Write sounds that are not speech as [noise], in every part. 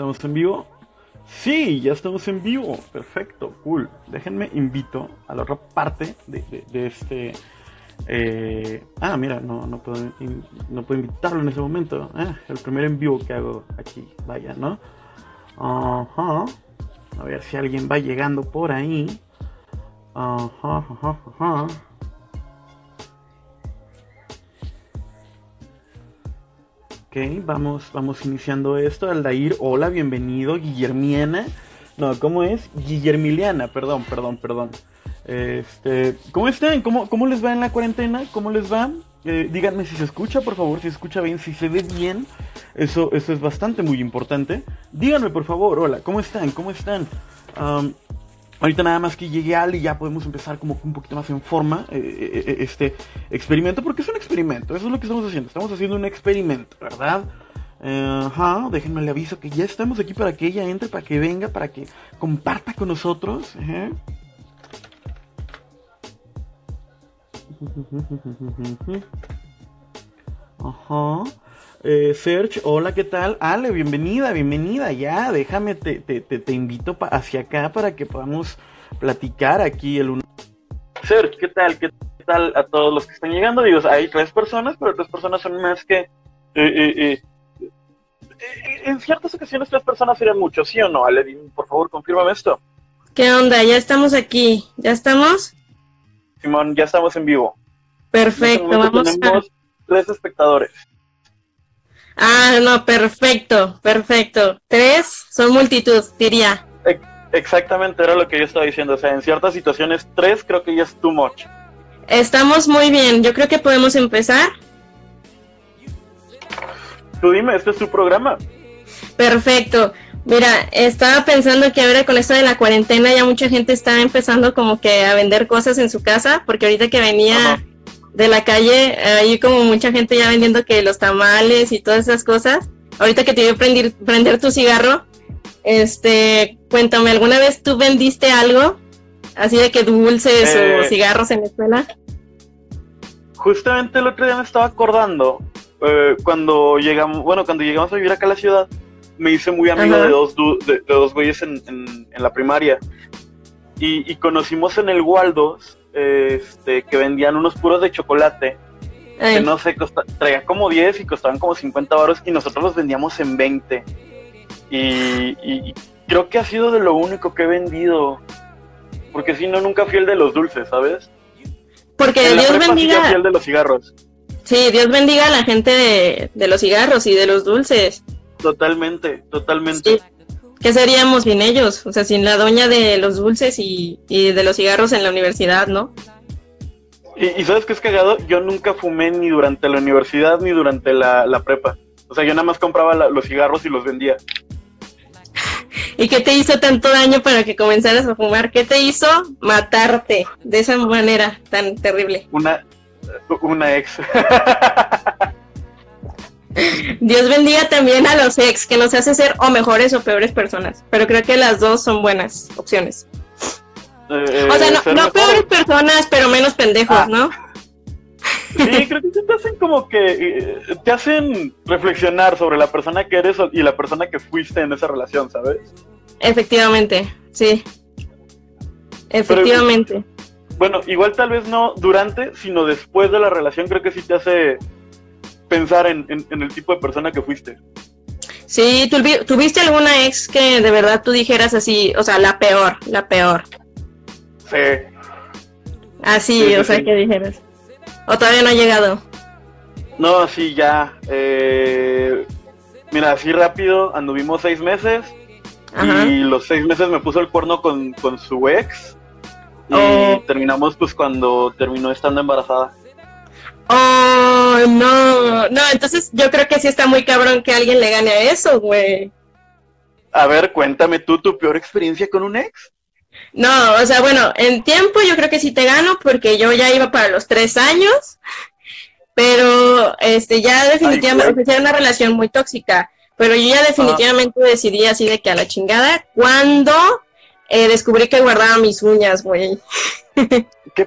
¿Estamos en vivo? Sí, ya estamos en vivo. Perfecto, cool. Déjenme invito a la otra parte de, este... Eh, ah, mira, no, no, puedo, no puedo invitarlo en ese momento. Ah, el primer en vivo que hago aquí, vaya, ¿no? A ver si alguien va llegando por ahí. Ajá, ajá, ajá. Ok, vamos, vamos iniciando esto. Aldair, hola, bienvenido. Guillermiana. No, ¿cómo es? Guillermiliana, perdón, perdón, perdón. Este, ¿cómo están? ¿Cómo, ¿Cómo les va en la cuarentena? ¿Cómo les va? Eh, díganme si se escucha, por favor, si se escucha bien, si se ve bien. Eso, eso es bastante muy importante. Díganme, por favor, hola, ¿cómo están? ¿Cómo están? Ahorita nada más que llegue Al y ya podemos empezar como un poquito más en forma eh, eh, eh, este experimento, porque es un experimento, eso es lo que estamos haciendo, estamos haciendo un experimento, ¿verdad? ajá, déjenme le aviso que ya estamos aquí para que ella entre, para que venga, para que comparta con nosotros. Ajá. Eh, Serge, hola, ¿qué tal? Ale, bienvenida, bienvenida, ya, déjame, te, te, te, invito hacia acá para que podamos platicar aquí el uno. Serge, ¿qué tal? ¿Qué tal a todos los que están llegando? Digo, hay tres personas, pero tres personas son más que... Eh, eh, en ciertas ocasiones tres personas serían mucho, ¿sí o no? Ale, por favor, confírmame esto. ¿Qué onda? ¿Ya estamos aquí? ¿Ya estamos? Simón, ya estamos en vivo. Perfecto, este vamos tenemos tres espectadores. Ah, no, perfecto, perfecto. Tres son multitud, diría. Exactamente, era lo que yo estaba diciendo. O sea, en ciertas situaciones, tres creo que ya es too much. Estamos muy bien. Yo creo que podemos empezar. Tú dime, este es tu programa. Perfecto. Mira, estaba pensando que ahora con esto de la cuarentena ya mucha gente está empezando como que a vender cosas en su casa, porque ahorita que venía de la calle, hay como mucha gente ya vendiendo que los tamales y todas esas cosas. Ahorita que te dio prender, prender tu cigarro, este, cuéntame, ¿alguna vez tú vendiste algo así de que dulces o eh, cigarros en la escuela? Justamente el otro día me estaba acordando, eh, cuando llegamos, bueno, cuando llegamos a vivir acá a la ciudad, me hice muy amigo de dos, de, dos güeyes en, en, la primaria. Y, y, conocimos en el Waldos este, que vendían unos puros de chocolate. Que no sé, traía como 10 y costaban como 50 baros y nosotros los vendíamos en 20. Y, creo que ha sido de lo único que he vendido. Porque si no, nunca fui el de los dulces, ¿sabes? Porque Dios bendiga. Sí el de los cigarros. Sí, Dios bendiga a la gente de, de los cigarros y de los dulces. Totalmente, totalmente. ¿Qué seríamos sin ellos? O sea, sin la doña de los dulces y, de los cigarros en la universidad, ¿no? Y, sabes qué es cagado, yo nunca fumé ni durante la universidad ni durante la, prepa. O sea, yo nada más compraba los cigarros y los vendía. ¿Y qué te hizo tanto daño para que comenzaras a fumar? ¿Qué te hizo matarte de esa manera tan terrible? Una, una ex. [laughs] Dios bendiga también a los ex, que nos hace ser o mejores o peores personas. Pero creo que las dos son buenas opciones. Eh, o sea, no, peores personas, pero menos pendejos, ah. ¿no? Sí, creo que te hacen como que eh, te hacen reflexionar sobre la persona que eres y la persona que fuiste en esa relación, ¿sabes? Efectivamente, sí. Efectivamente. bueno, igual tal vez no durante, sino después de la relación, creo que sí te hace pensar en, el tipo de persona que fuiste. Sí, ¿tuviste alguna ex que de verdad tú dijeras así, o sea, la peor, la peor? Sí. Así, o sea, que dijeras. ¿O todavía no ha llegado? No, sí, ya. Eh, mira, así rápido, anduvimos seis meses. Y los seis meses me puso el cuerno con, su ex. Y oh. terminamos pues cuando terminó estando embarazada. Oh, no, no, entonces yo creo que sí está muy cabrón que alguien le gane a eso, güey. A ver, cuéntame tú tu peor experiencia con un ex. No, o sea, bueno, en tiempo yo creo que sí te gano porque yo ya iba para los tres años, pero este ya definitivamente era una relación muy tóxica, pero yo ya definitivamente decidí así de que a la chingada cuando eh, descubrí que guardaba mis uñas, güey. ¿Qué?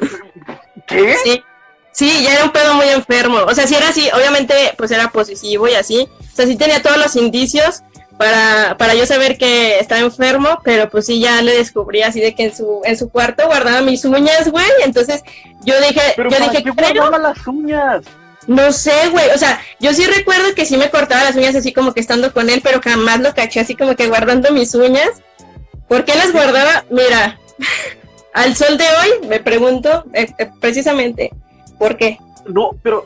¿Qué? Sí. Sí, ya era un pedo muy enfermo. O sea, si era así, obviamente, pues era posesivo y así. O sea, sí tenía todos los indicios, para, para yo saber que estaba enfermo, pero pues sí, ya le descubrí así de que en su, en su cuarto guardaba mis uñas, güey. Entonces yo dije, Pero yo ¿para dije, qué creo- guardaba las uñas? no sé, güey. O sea, yo sí recuerdo que sí me cortaba las uñas así como que estando con él, pero jamás lo caché así como que guardando mis uñas. ¿Por qué las guardaba? Mira, [laughs] al sol de hoy me pregunto eh, eh, precisamente, ¿por qué? No, pero.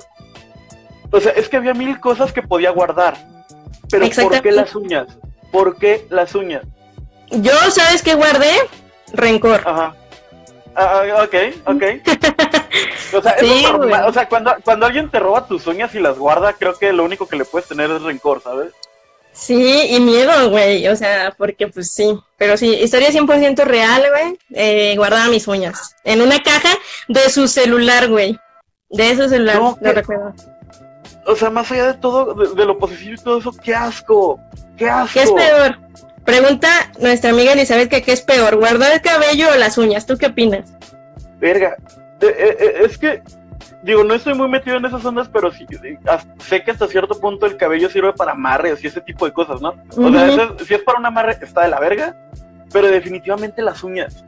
O sea, es que había mil cosas que podía guardar. Pero ¿por qué las uñas? ¿Por qué las uñas? Yo, ¿sabes qué guardé? Rencor. Ajá. Ah, ah, ok, ok. [laughs] O sea, Sí, normal. O sea, cuando, cuando alguien te roba tus uñas y las guarda, creo que lo único que le puedes tener es rencor, ¿sabes? Sí, y miedo, güey, o sea, porque pues sí, pero sí, historia 100% real, güey, eh, guardaba mis uñas en una caja de su celular, güey, de su celular, No, lo ¿qué? recuerdo. O sea, más allá de todo, de, de lo positivo y todo eso, qué asco. Qué asco. ¿Qué es peor? Pregunta nuestra amiga Elizabeth que qué es peor, guardar el cabello o las uñas, ¿tú qué opinas? Verga. Eh, eh, es que, digo, no estoy muy metido en esas ondas, pero sí, sé que hasta cierto punto el cabello sirve para amarres y ese tipo de cosas, ¿no? O sea, eso es- si es para un amarre, está de la verga, pero definitivamente las uñas.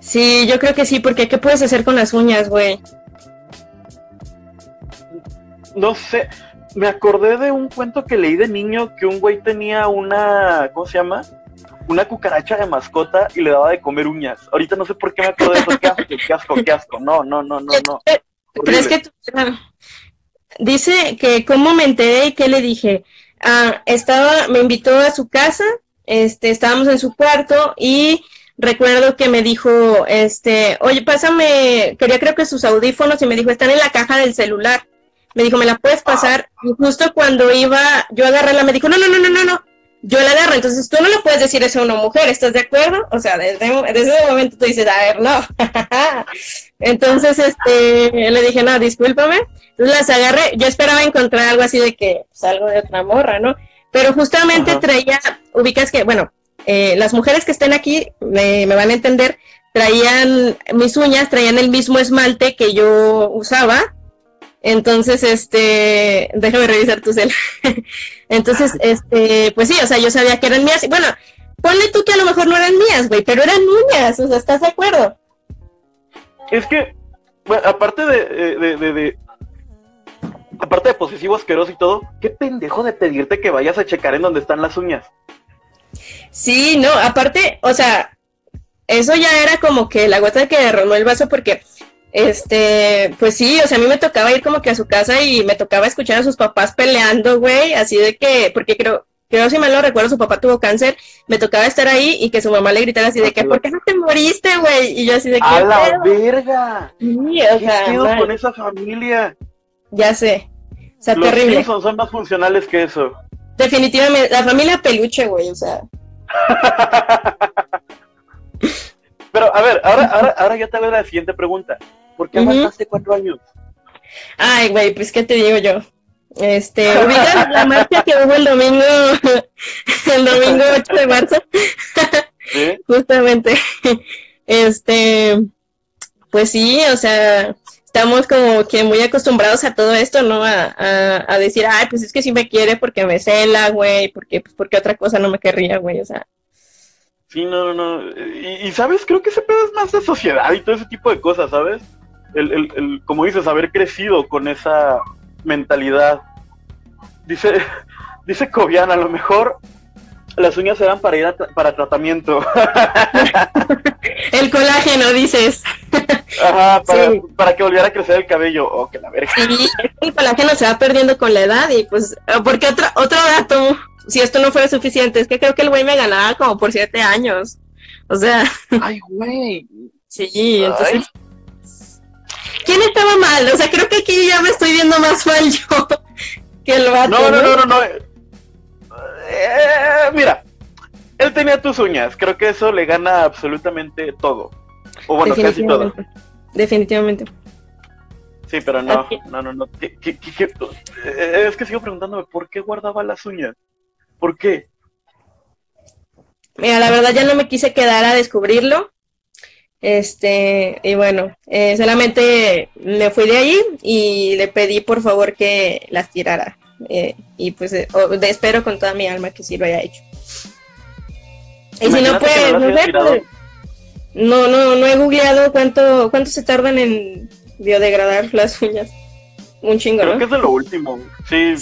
Sí, yo creo que sí, porque ¿qué puedes hacer con las uñas, güey? No sé, me acordé de un cuento que leí de niño que un güey tenía una, ¿cómo se llama? Una cucaracha de mascota y le daba de comer uñas. Ahorita no sé por qué me acuerdo de eso. Qué asco, qué asco, qué asco. No, no, no, no, no. ¿Crees que tú- dice que cómo me enteré y qué le dije? Ah, estaba, me invitó a su casa, este, estábamos en su cuarto y recuerdo que me dijo, este, oye, pásame, quería creo que sus audífonos y me dijo, están en la caja del celular. Me dijo, ¿me la puedes pasar? Y justo cuando iba yo agarrarla, me dijo, no, no, no, no, no, no. Yo la agarro, entonces tú no le puedes decir eso a una mujer, ¿estás de acuerdo? O sea, desde, desde ese momento tú dices, a ver, no. [laughs] entonces, este, le dije, no, discúlpame. Entonces las agarré, yo esperaba encontrar algo así de que, pues algo de otra morra, ¿no? Pero justamente Ajá. traía, ubicas que, bueno, eh, las mujeres que estén aquí me, me van a entender, traían mis uñas, traían el mismo esmalte que yo usaba. Entonces, este, déjame revisar tu cel. [laughs] Entonces, este, pues sí, o sea, yo sabía que eran mías. Y bueno, ponle tú que a lo mejor no eran mías, güey, pero eran uñas, o sea, ¿estás de acuerdo? Es que, bueno, aparte de, de, de- de- de- aparte de posesivo asqueroso y todo, qué pendejo de pedirte que vayas a checar en donde están las uñas. Sí, no, aparte, o sea, eso ya era como que la gota que derramó el vaso porque, este, pues sí, o sea, a mí me tocaba ir como que a su casa y me tocaba escuchar a sus papás peleando, güey, así de que, porque creo, creo si mal no recuerdo, su papá tuvo cáncer, me tocaba estar ahí y que su mamá le gritara así de que, ¿por qué no te moriste, güey? Y yo así de que, ¡A la "¿Qué verga! pedo?". Sí, o ¿Qué sea, pedo mal, con esa familia? ya sé, o sea, Los terrible. Simpsons son más funcionales que eso. Definitivamente, la familia peluche, güey, o sea, [laughs] Pero, a ver, ahora, ahora, ahora yo te hago la siguiente pregunta. ¿Por qué aguantaste cuatro años? Ay, güey, pues qué te digo yo. Este, [laughs] ubicas la marcha que hubo el domingo, [laughs] el domingo 8 de marzo, ¿Sí? [laughs] justamente. Este, pues sí, o sea, estamos como que muy acostumbrados a todo esto, ¿no? A, a, a decir, ay, pues es que sí me quiere porque me cela, güey, porque, pues porque otra cosa no me querría, güey, o sea. Sí, no, no, no. Y, y, sabes, creo que ese pedo es más de sociedad y todo ese tipo de cosas, ¿sabes? El, el, el, como dices, haber crecido con esa mentalidad. Dice, [laughs] dice Cobian, a lo mejor las uñas eran para ir a tra para tratamiento. El colágeno, dices. Ajá, para, Sí. para que volviera a crecer el cabello. Oh, que la verga. Sí, el colágeno se va perdiendo con la edad y pues, porque otro, otro dato, si esto no fuera suficiente, es que creo que el güey me ganaba como por siete años. O sea, [laughs] Ay, güey. sí, entonces... ¿Quién estaba mal? O sea, creo que aquí ya me estoy viendo más mal yo [laughs] que el vato. No, no, no, no, no. Eh, mira, él tenía tus uñas. Creo que eso le gana absolutamente todo. O bueno, casi todo. Definitivamente. Sí, pero no, no, no, no. ¿Qué- qué- qué- qué? Es que sigo preguntándome, ¿por qué guardaba las uñas? ¿Por qué? Mira, la verdad ya no me quise quedar a descubrirlo. Este, y bueno, eh, solamente me fui de ahí y le pedí por favor que las tirara. eh, y pues eh, espero con toda mi alma que sí lo haya hecho. Y si no, pues, no, pues, no, no, no he googleado cuánto, cuánto se tardan en biodegradar las uñas. Un chingo, Creo que es de lo último. Sí,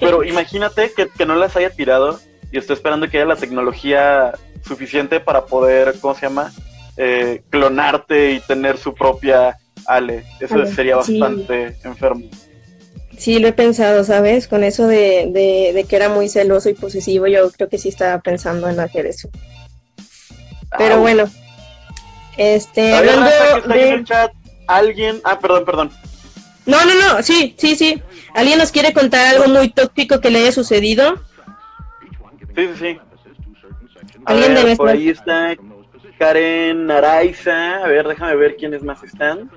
pero imagínate que, que, no las haya tirado y estoy esperando que haya la tecnología suficiente para poder, ¿cómo se llama? Eh, clonarte y tener su propia Ale. Eso sería bastante enfermo. Sí, lo he pensado, ¿sabes? Con eso de, de, que era muy celoso y posesivo, yo creo que sí estaba pensando en hacer eso. Pero bueno, este, hablando de... en el chat, alguien, ah, perdón, perdón. No, no, no, sí, sí, sí. ¿Alguien nos quiere contar algo muy tóxico que le haya sucedido? Sí, sí, sí. ¿Alguien de por ahí está Karen Araiza. A ver, déjame ver quiénes más están.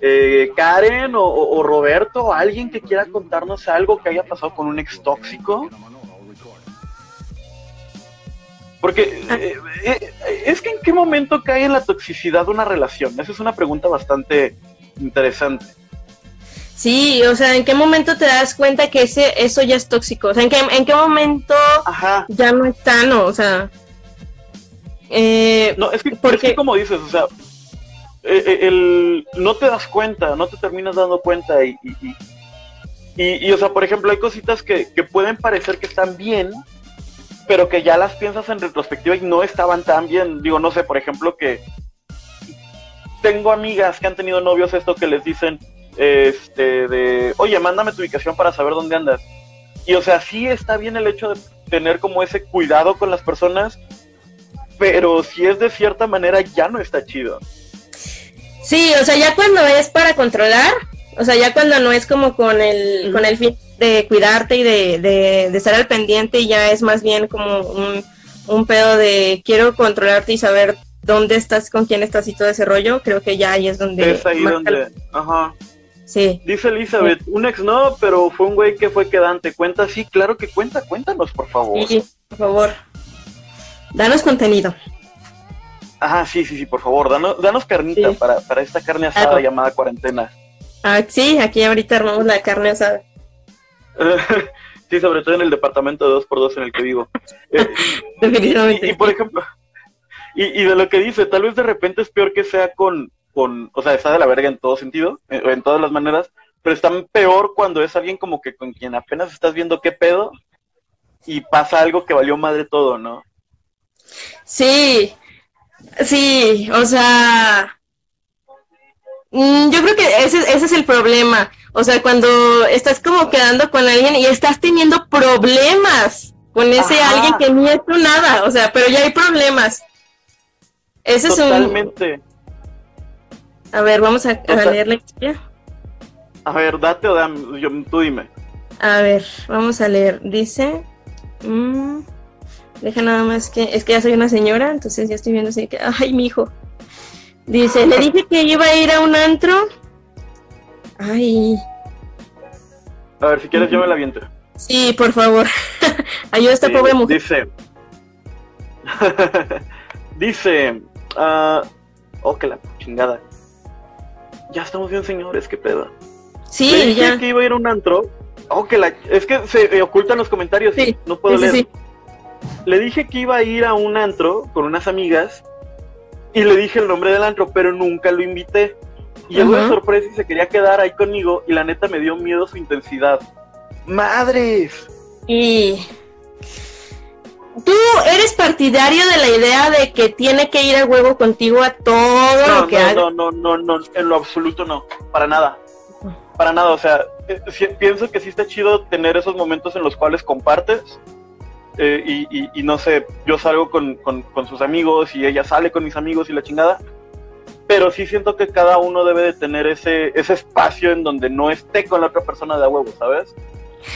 Eh, Karen o, Roberto, alguien que quiera contarnos algo que haya pasado con un ex tóxico. Porque eh, eh, es que en qué momento cae en la toxicidad una relación. Esa es una pregunta bastante interesante. Sí, o sea, ¿en qué momento te das cuenta que ese eso ya es tóxico? O sea, ¿en qué, en qué momento ya no es sano? O sea, no, es que, porque... como dices, o sea, el, no te das cuenta, no te terminas dando cuenta y, y, y, o sea, por ejemplo, hay cositas que, que pueden parecer que están bien, pero que ya las piensas en retrospectiva y no estaban tan bien. Digo, no sé, por ejemplo, que tengo amigas que han tenido novios esto que les dicen, este, de, oye, mándame tu ubicación para saber dónde andas. Y o sea, sí está bien el hecho de tener como ese cuidado con las personas, pero si es de cierta manera ya no está chido. Sí, o sea, ya cuando es para controlar, o sea, ya cuando no es como con el, con el fin de cuidarte y de, de, estar al pendiente y ya es más bien como un, un pedo de quiero controlarte y saber dónde estás, con quién estás y todo ese rollo, creo que ya ahí es donde... Es ahí donde... Ajá. Sí. Dice Elizabeth, un ex no, pero fue un güey que fue quedante. ¿Cuenta? Sí, claro que cuenta. Cuéntanos, por favor. Sí, por favor. Danos contenido. Ajá, sí, sí, sí, por favor. Danos, danos carnita para, para esta carne asada llamada cuarentena. Ah, sí, aquí ahorita armamos la carne asada. [laughs] sí, sobre todo en el departamento de 2x2 en el que vivo. Eh, [laughs] Definitivamente. Y, por ejemplo, y, y, de lo que dice, tal vez de repente es peor que sea con, con, o sea, está de la verga en todo sentido, en, en todas las maneras, pero está peor cuando es alguien como que con quien apenas estás viendo qué pedo y pasa algo que valió madre todo, ¿no? Sí, sí, o sea, mm, yo creo que ese, ese es el problema. O sea, cuando estás como quedando con alguien y estás teniendo problemas con ese alguien que ni ha hecho nada, o sea, pero ya hay problemas. Ese Totalmente. es un... A ver, vamos a, leer la historia. A ver, date o dame, yo, tú dime. A ver, vamos a leer. Dice... Mmm, deja nada más que... Es que ya soy una señora, entonces ya estoy viendo así que... Ay, mi hijo. Dice, le dije que iba a ir a un antro Ay. A ver, si quieres yo me la viento. Sí, por favor. [laughs] Ayuda a esta pobre mujer. Dice. [laughs] dice. Uh, oh, que la chingada. Ya estamos bien, señores, qué pedo. Sí, Le dije ya. que iba a ir a un antro. Oh, que la. Es que se ocultan los comentarios. Sí, no puedo leer. Sí, le dije que iba a ir a un antro con unas amigas. Y le dije el nombre del antro, pero nunca lo invité. Y llegó de sorpresa y se quería quedar ahí conmigo y la neta me dio miedo su intensidad. ¡Madres! Y tú eres partidario de la idea de que tiene que ir a huevo contigo a todo no, lo que no, haga. No, no, no, no, en lo absoluto no, para nada. Para nada, o sea, eh, pienso que sí está chido tener esos momentos en los cuales compartes. Eh, y, y, no sé, yo salgo con, con, con sus amigos y ella sale con mis amigos y la chingada pero sí siento que cada uno debe de tener ese, ese espacio en donde no esté con la otra persona de a huevo, ¿sabes?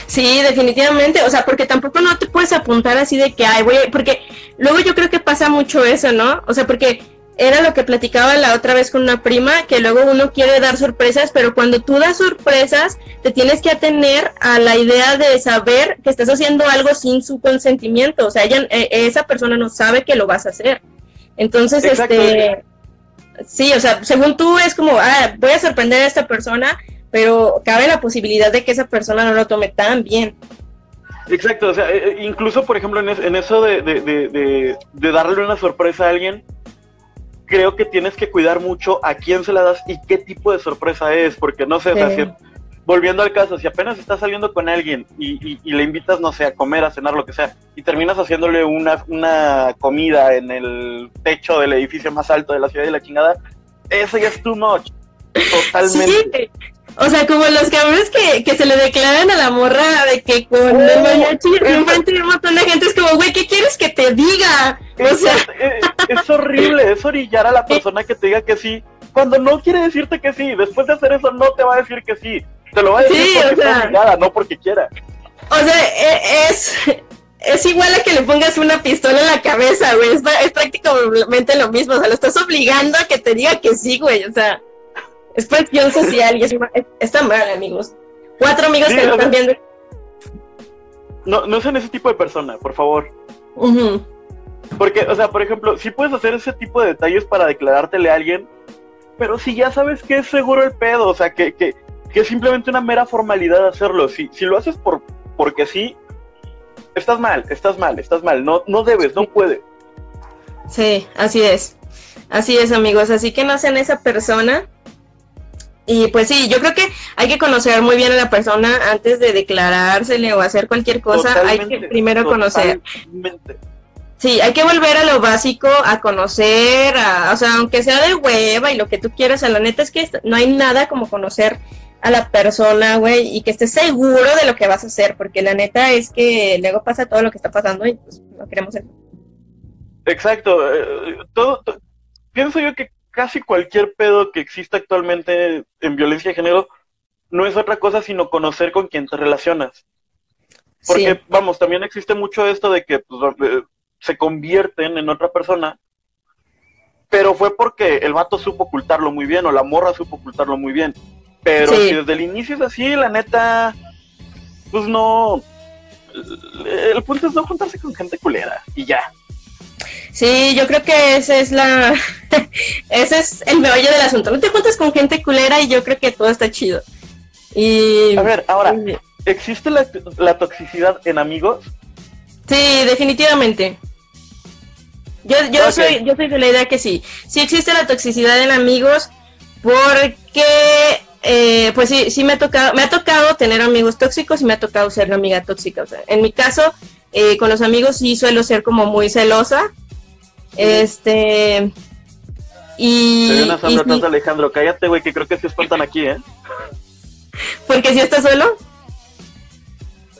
Sí, definitivamente, o sea, porque tampoco no te puedes apuntar así de que, ay, voy, porque luego yo creo que pasa mucho eso, ¿no? O sea, porque era lo que platicaba la otra vez con una prima, que luego uno quiere dar sorpresas, pero cuando tú das sorpresas, te tienes que atener a la idea de saber que estás haciendo algo sin su consentimiento, o sea, ella, eh, esa persona no sabe que lo vas a hacer. Entonces, este Sí, o sea, según tú es como, ah, voy a sorprender a esta persona, pero cabe la posibilidad de que esa persona no lo tome tan bien. Exacto, o sea, eh, eh, incluso por ejemplo en, eso de, de, darle una sorpresa a alguien, creo que tienes que cuidar mucho a quién se la das y qué tipo de sorpresa es, porque no sé, volviendo al caso, si apenas estás saliendo con alguien y, le invitas, no sé, a comer, a cenar, lo que sea, y terminas haciéndole una, una comida en el techo del edificio más alto de la ciudad de la chingada, eso ya es too much. [laughs] Totalmente. O sea, como los cabrones que, que se le declaran a la morra de que con oh, el mariachi enfrente de un montón de gente es como, güey, ¿qué quieres que te diga? O sea... Es, horrible, es orillar a la persona que te diga que sí, cuando no quiere decirte que sí. Después de hacer eso no te va a decir que sí. Te lo va a decir porque está obligada, no porque quiera. O sea, e, es, es igual a que le pongas una pistola en la cabeza, güey. Es, es prácticamente lo mismo. O sea, lo estás obligando a que te diga que sí, güey. O sea, es presión social y es, está mal, amigos. Cuatro amigos que están viendo. No, no sean ese tipo de persona, por favor. Porque, o sea, por ejemplo, si puedes hacer ese tipo de detalles para declarártele a alguien, pero si ya sabes que es seguro el pedo, o sea, que, que, que es simplemente una mera formalidad hacerlo. Si, si lo haces por porque sí, estás mal, estás mal, estás mal. No, no debes, no puedes. Sí, así es. Así es, amigos. Así que no sean esa persona y pues sí, yo creo que hay que conocer muy bien a la persona antes de declarársele o hacer cualquier cosa. hay que primero conocer. Sí, hay que volver a lo básico, a conocer, a, o sea, aunque sea de hueva y lo que tú quieras, a la neta es que no hay nada como conocer a la persona, güey, y que estés seguro de lo que vas a hacer, porque la neta es que luego pasa todo lo que está pasando y pues no queremos eso. Exacto, eh, todo, pienso yo que casi cualquier pedo que exista actualmente en violencia de género no es otra cosa sino conocer con quién te relacionas. Porque, vamos, también existe mucho esto de que pues, eh, se convierten en otra persona, pero fue porque el vato supo ocultarlo muy bien o la morra supo ocultarlo muy bien. Pero si desde el inicio es así, la neta, pues no. El punto es no juntarse con gente culera y ya. Sí, yo creo que ese es la [laughs] ese es el meollo del asunto. No te juntas con gente culera y yo creo que todo está chido. Y A ver, ahora, ¿existe la, toxicidad en amigos? Sí, definitivamente. Yo, yo soy yo soy de la idea que sí. Sí existe la toxicidad en amigos porque eh, pues sí, sí me ha tocado, me ha tocado tener amigos tóxicos y me ha tocado ser una amiga tóxica. O sea, en mi caso, eh, con los amigos sí suelo ser como muy celosa este. Y. Te una sombra atrás, Alejandro. Cállate, güey, que creo que se espantan aquí, ¿eh? ¿Porque si estás solo?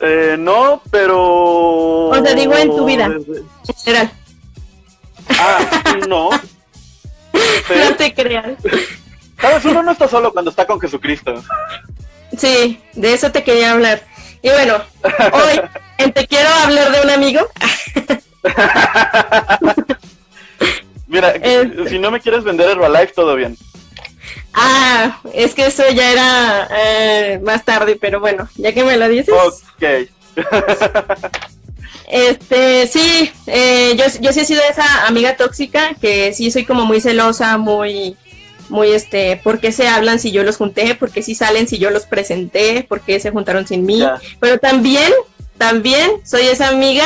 Eh, no, pero. O sea, digo en tu vida. En general. Ah, no. [laughs] No te creas. ¿Sabes? Uno no está solo cuando está con Jesucristo. Sí, de eso te quería hablar. Y bueno, hoy [laughs] en Te Quiero hablar de un amigo. [laughs] Mira, este. si no me quieres vender Herbalife, todo bien. Ah, es que eso ya era eh, más tarde, pero bueno, ya que me lo dices. Ok. este, sí, eh, yo, yo sí he sido esa amiga tóxica, que sí soy como muy celosa, muy, muy este, ¿por qué se hablan si yo los junté? ¿Por qué si salen si yo los presenté? ¿Por qué se juntaron sin mí? Pero también, también soy esa amiga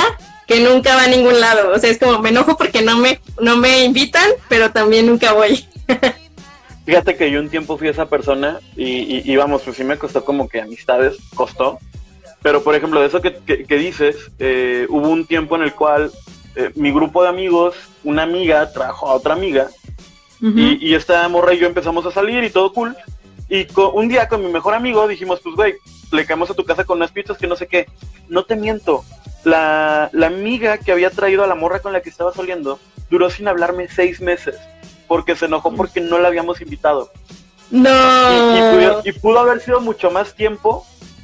que nunca va a ningún lado. O sea, es como me enojo porque no me, no me invitan, pero también nunca voy. [laughs] Fíjate que yo un tiempo fui esa persona y, y, vamos, pues sí me costó como que amistades, costó. Pero por ejemplo, de eso que, que, dices, eh, hubo un tiempo en el cual eh, mi grupo de amigos, una amiga trajo a otra amiga y, y, esta morra y yo empezamos a salir y todo cool. Y un día con mi mejor amigo dijimos, pues güey, le caemos a tu casa con unas pizzas que no sé qué. No te miento, la, la amiga que había traído a la morra con la que estaba saliendo duró sin hablarme seis meses porque se enojó porque no la habíamos invitado. No. Y, pudo, haber sido mucho más tiempo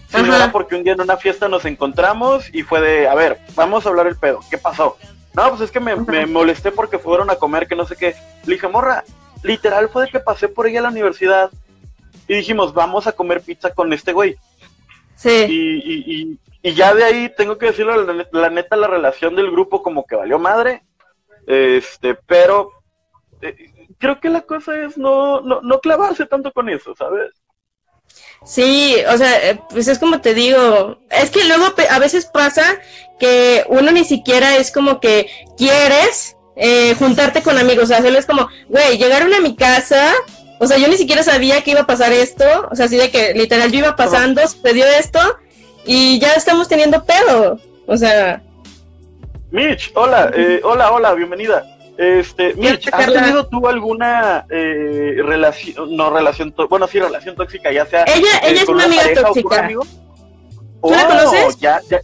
si no era porque un día en una fiesta nos encontramos y fue de, a ver, vamos a hablar el pedo, ¿qué pasó? No, pues es que me, me molesté porque fueron a comer, que no sé qué. Le dije, morra, literal fue de que pasé por ella a la universidad y dijimos, vamos a comer pizza con este güey. Sí. y, y ya de ahí tengo que decirlo, la, neta, la relación del grupo como que valió madre. Este, pero eh, creo que la cosa es no, no, no clavarse tanto con eso, ¿sabes? Sí, o sea, eh, pues es como te digo, es que luego a veces pasa que uno ni siquiera es como que quieres eh, juntarte con amigos, o sea, es como, güey, llegaron a mi casa, o sea, yo ni siquiera sabía que iba a pasar esto, o sea, así de que literal yo iba pasando, sucedió esto y ya estamos teniendo pedo, o sea. Mitch, hola, eh, hola, hola, bienvenida. Este, Mitch, ¿has tenido tú alguna eh, relación, no relación, bueno, sí, relación tóxica, ya sea ella, eh, ella es una amiga tóxica. ¿Tú la conoces? Oh, ya, ya,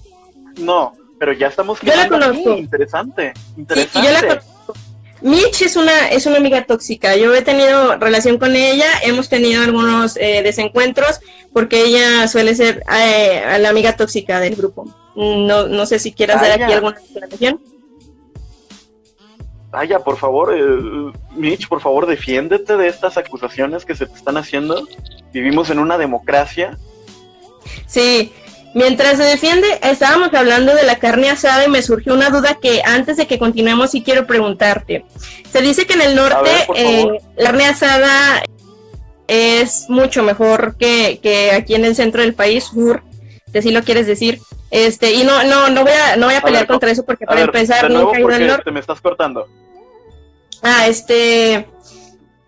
no, pero ya estamos yo la conozco. Interesante, interesante. yo la conozco. Mitch es una, es una amiga tóxica. Yo he tenido relación con ella, hemos tenido algunos eh, desencuentros porque ella suele ser eh, la amiga tóxica del grupo. No, no sé si quieras dar aquí alguna explicación. Vaya, por favor, eh, Mitch, por favor, defiéndete de estas acusaciones que se te están haciendo. Vivimos en una democracia. Sí, mientras se defiende, estábamos hablando de la carne asada y me surgió una duda que antes de que continuemos sí quiero preguntarte. Se dice que en el norte eh, la carne asada es mucho mejor que, que, aquí en el centro del país, sur, si así lo quieres decir. Este, y no, no, no voy a, no voy a pelear contra eso porque para empezar nunca he ido al norte. Te me estás cortando. Ah, este.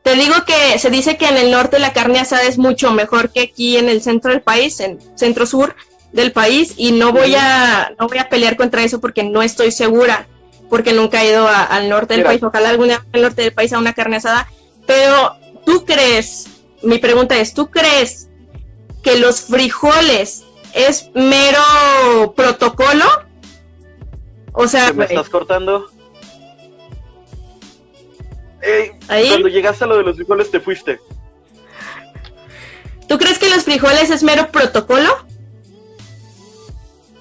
Te digo que se dice que en el norte la carne asada es mucho mejor que aquí en el centro del país, en centro sur del país, y no voy a, no voy a pelear contra eso porque no estoy segura, porque nunca he ido al norte del país, ojalá alguna vez al norte del país a una carne asada, pero tú crees, mi pregunta es, ¿tú crees que los frijoles es mero protocolo? O sea, ¿me estás cortando? Cuando llegaste a lo de los frijoles te fuiste. ¿Tú crees que los frijoles es mero protocolo?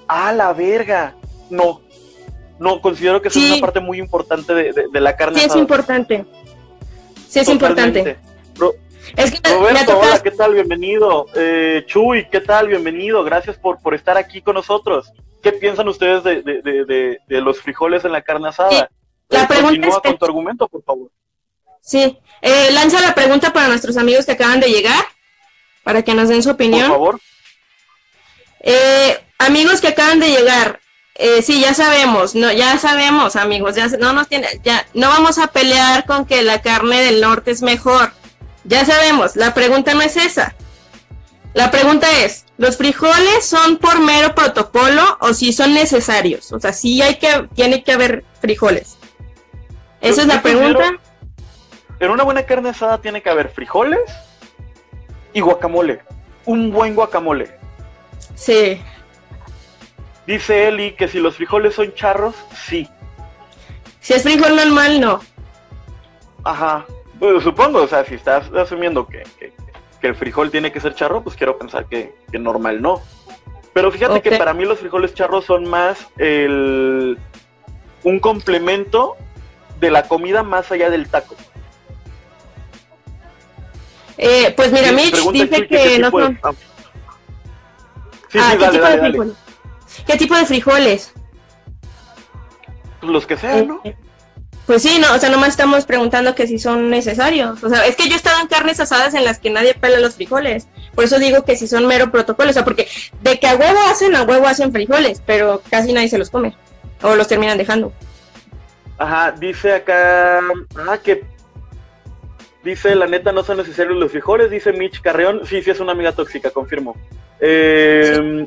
Ah, la verga. No. No, considero que es una parte muy importante de, la carne. Sí, es importante. Sí, es importante. es que Roberto, hola, ¿qué tal? Bienvenido. Eh, Chuy, ¿qué tal? Bienvenido. Gracias por, por estar aquí con nosotros. ¿Qué piensan ustedes de, los frijoles en la carne asada? La eh, pregunta es con tu argumento, por favor. Sí, eh, lanza la pregunta para nuestros amigos que acaban de llegar, para que nos den su opinión. Por favor. Eh, amigos que acaban de llegar, eh, sí, ya sabemos, no, ya sabemos, amigos, ya no nos tiene, ya no vamos a pelear con que la carne del norte es mejor. Ya sabemos, la pregunta no es esa. La pregunta es, ¿los frijoles son por mero protocolo o si son necesarios? O sea, si hay que, tiene que haber frijoles. Esa es la pregunta en una buena carne asada tiene que haber frijoles y guacamole. Un buen guacamole. Sí. Dice Eli que si los frijoles son charros, sí. Si es frijol normal, no. Ajá. Pues, supongo, o sea, si estás asumiendo que, el frijol tiene que ser charro, pues quiero pensar que, normal no. Pero fíjate que para mí los frijoles charros son más el un complemento de la comida más allá del taco. Eh, pues mira, Mitch dice que no son... ah, ¿qué, tipo de frijoles? ¿qué tipo de frijoles? Pues los que sean, ¿no? Eh, pues sí, no, o sea, nomás estamos preguntando que si son necesarios. O sea, es que yo he estado en carnes asadas en las que nadie pela los frijoles. Por eso digo que si son mero protocolo. O sea, porque de que a huevo hacen, a huevo hacen frijoles, pero casi nadie se los come. O los terminan dejando. Ajá, dice acá, ah, que Dice, la neta, no son necesarios los frijoles. Dice Mitch Carreón. Sí, sí, es una amiga tóxica, confirmo. Eh,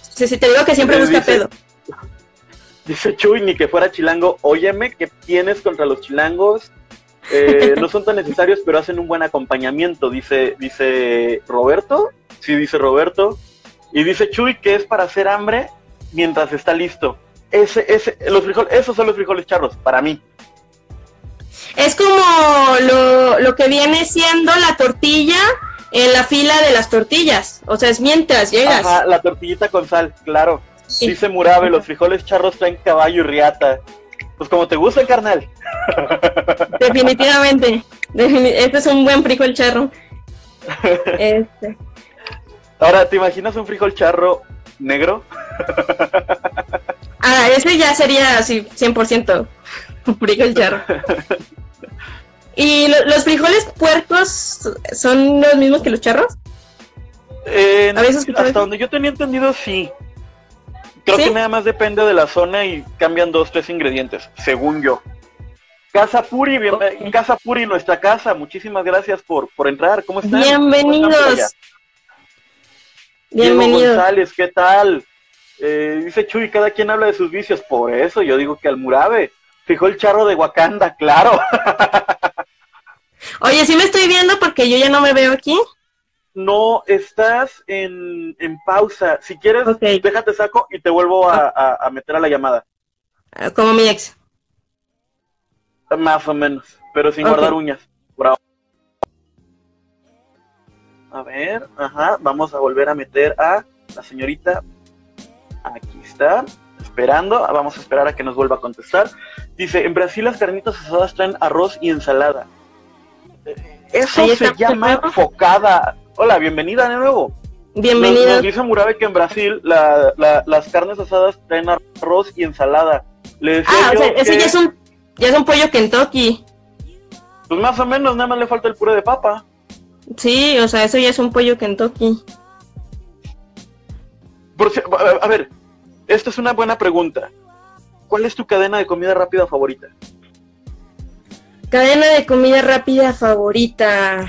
sí. sí, te digo que siempre busca pedo. [laughs] Dice Chuy, ni que fuera chilango. Óyeme, ¿qué tienes contra los chilangos? Eh, no son tan necesarios, pero hacen un buen acompañamiento, dice, dice Roberto. Sí, dice Roberto. Y dice Chuy que es para hacer hambre mientras está listo. Ese, ese, los frijoles, esos son los frijoles charros, para mí. Es como lo, que viene siendo la tortilla en la fila de las tortillas. O sea, es mientras llegas. Ajá, la tortillita con sal, claro. Dice Murabe, los frijoles charros traen caballo y riata. Pues como te gusta, carnal. [laughs] Definitivamente. este es un buen frijol charro. [laughs] Este. Ahora, ¿te imaginas un frijol charro negro? ah, ese ya sería así, 100% frijol charro. [laughs] ¿Y los frijoles puercos son los mismos que los charros? Eh, hasta donde yo tenía entendido, sí. Creo que nada más depende de la zona y cambian dos, tres ingredientes, según yo. Casa Puri, Casa Puri, nuestra casa. Muchísimas gracias por, por entrar. ¿Cómo están? Bienvenidos. Bienvenidos. Diego González, ¿qué tal? Eh, dice Chuy, cada quien habla de sus vicios. Por eso yo digo que Almurabe fijó el charro de Wakanda, claro. [laughs] Oye, sí me estoy viendo porque yo ya no me veo aquí. No, estás en, pausa. Si quieres, déjate saco y te vuelvo a, meter a la llamada. Ah, como mi ex. Más o menos, pero sin guardar uñas. A ver, ajá, vamos a volver a meter a la señorita. Aquí está, esperando, vamos a esperar a que nos vuelva a contestar. Dice, en Brasil las carnitas asadas traen arroz y ensalada. Eso se llama focada. Hola, bienvenida de nuevo. Bienvenida. Nos, dice Murabe que en Brasil las carnes asadas traen arroz y ensalada. ah, o sea, ese ya es un ya es un pollo Kentucky. Pues más o menos, nada más le falta el puré de papa. Sí, o sea, eso ya es un pollo Kentucky. Por, a ver, esta es una buena pregunta. ¿Cuál es tu cadena de comida rápida favorita? Cadena de comida rápida favorita.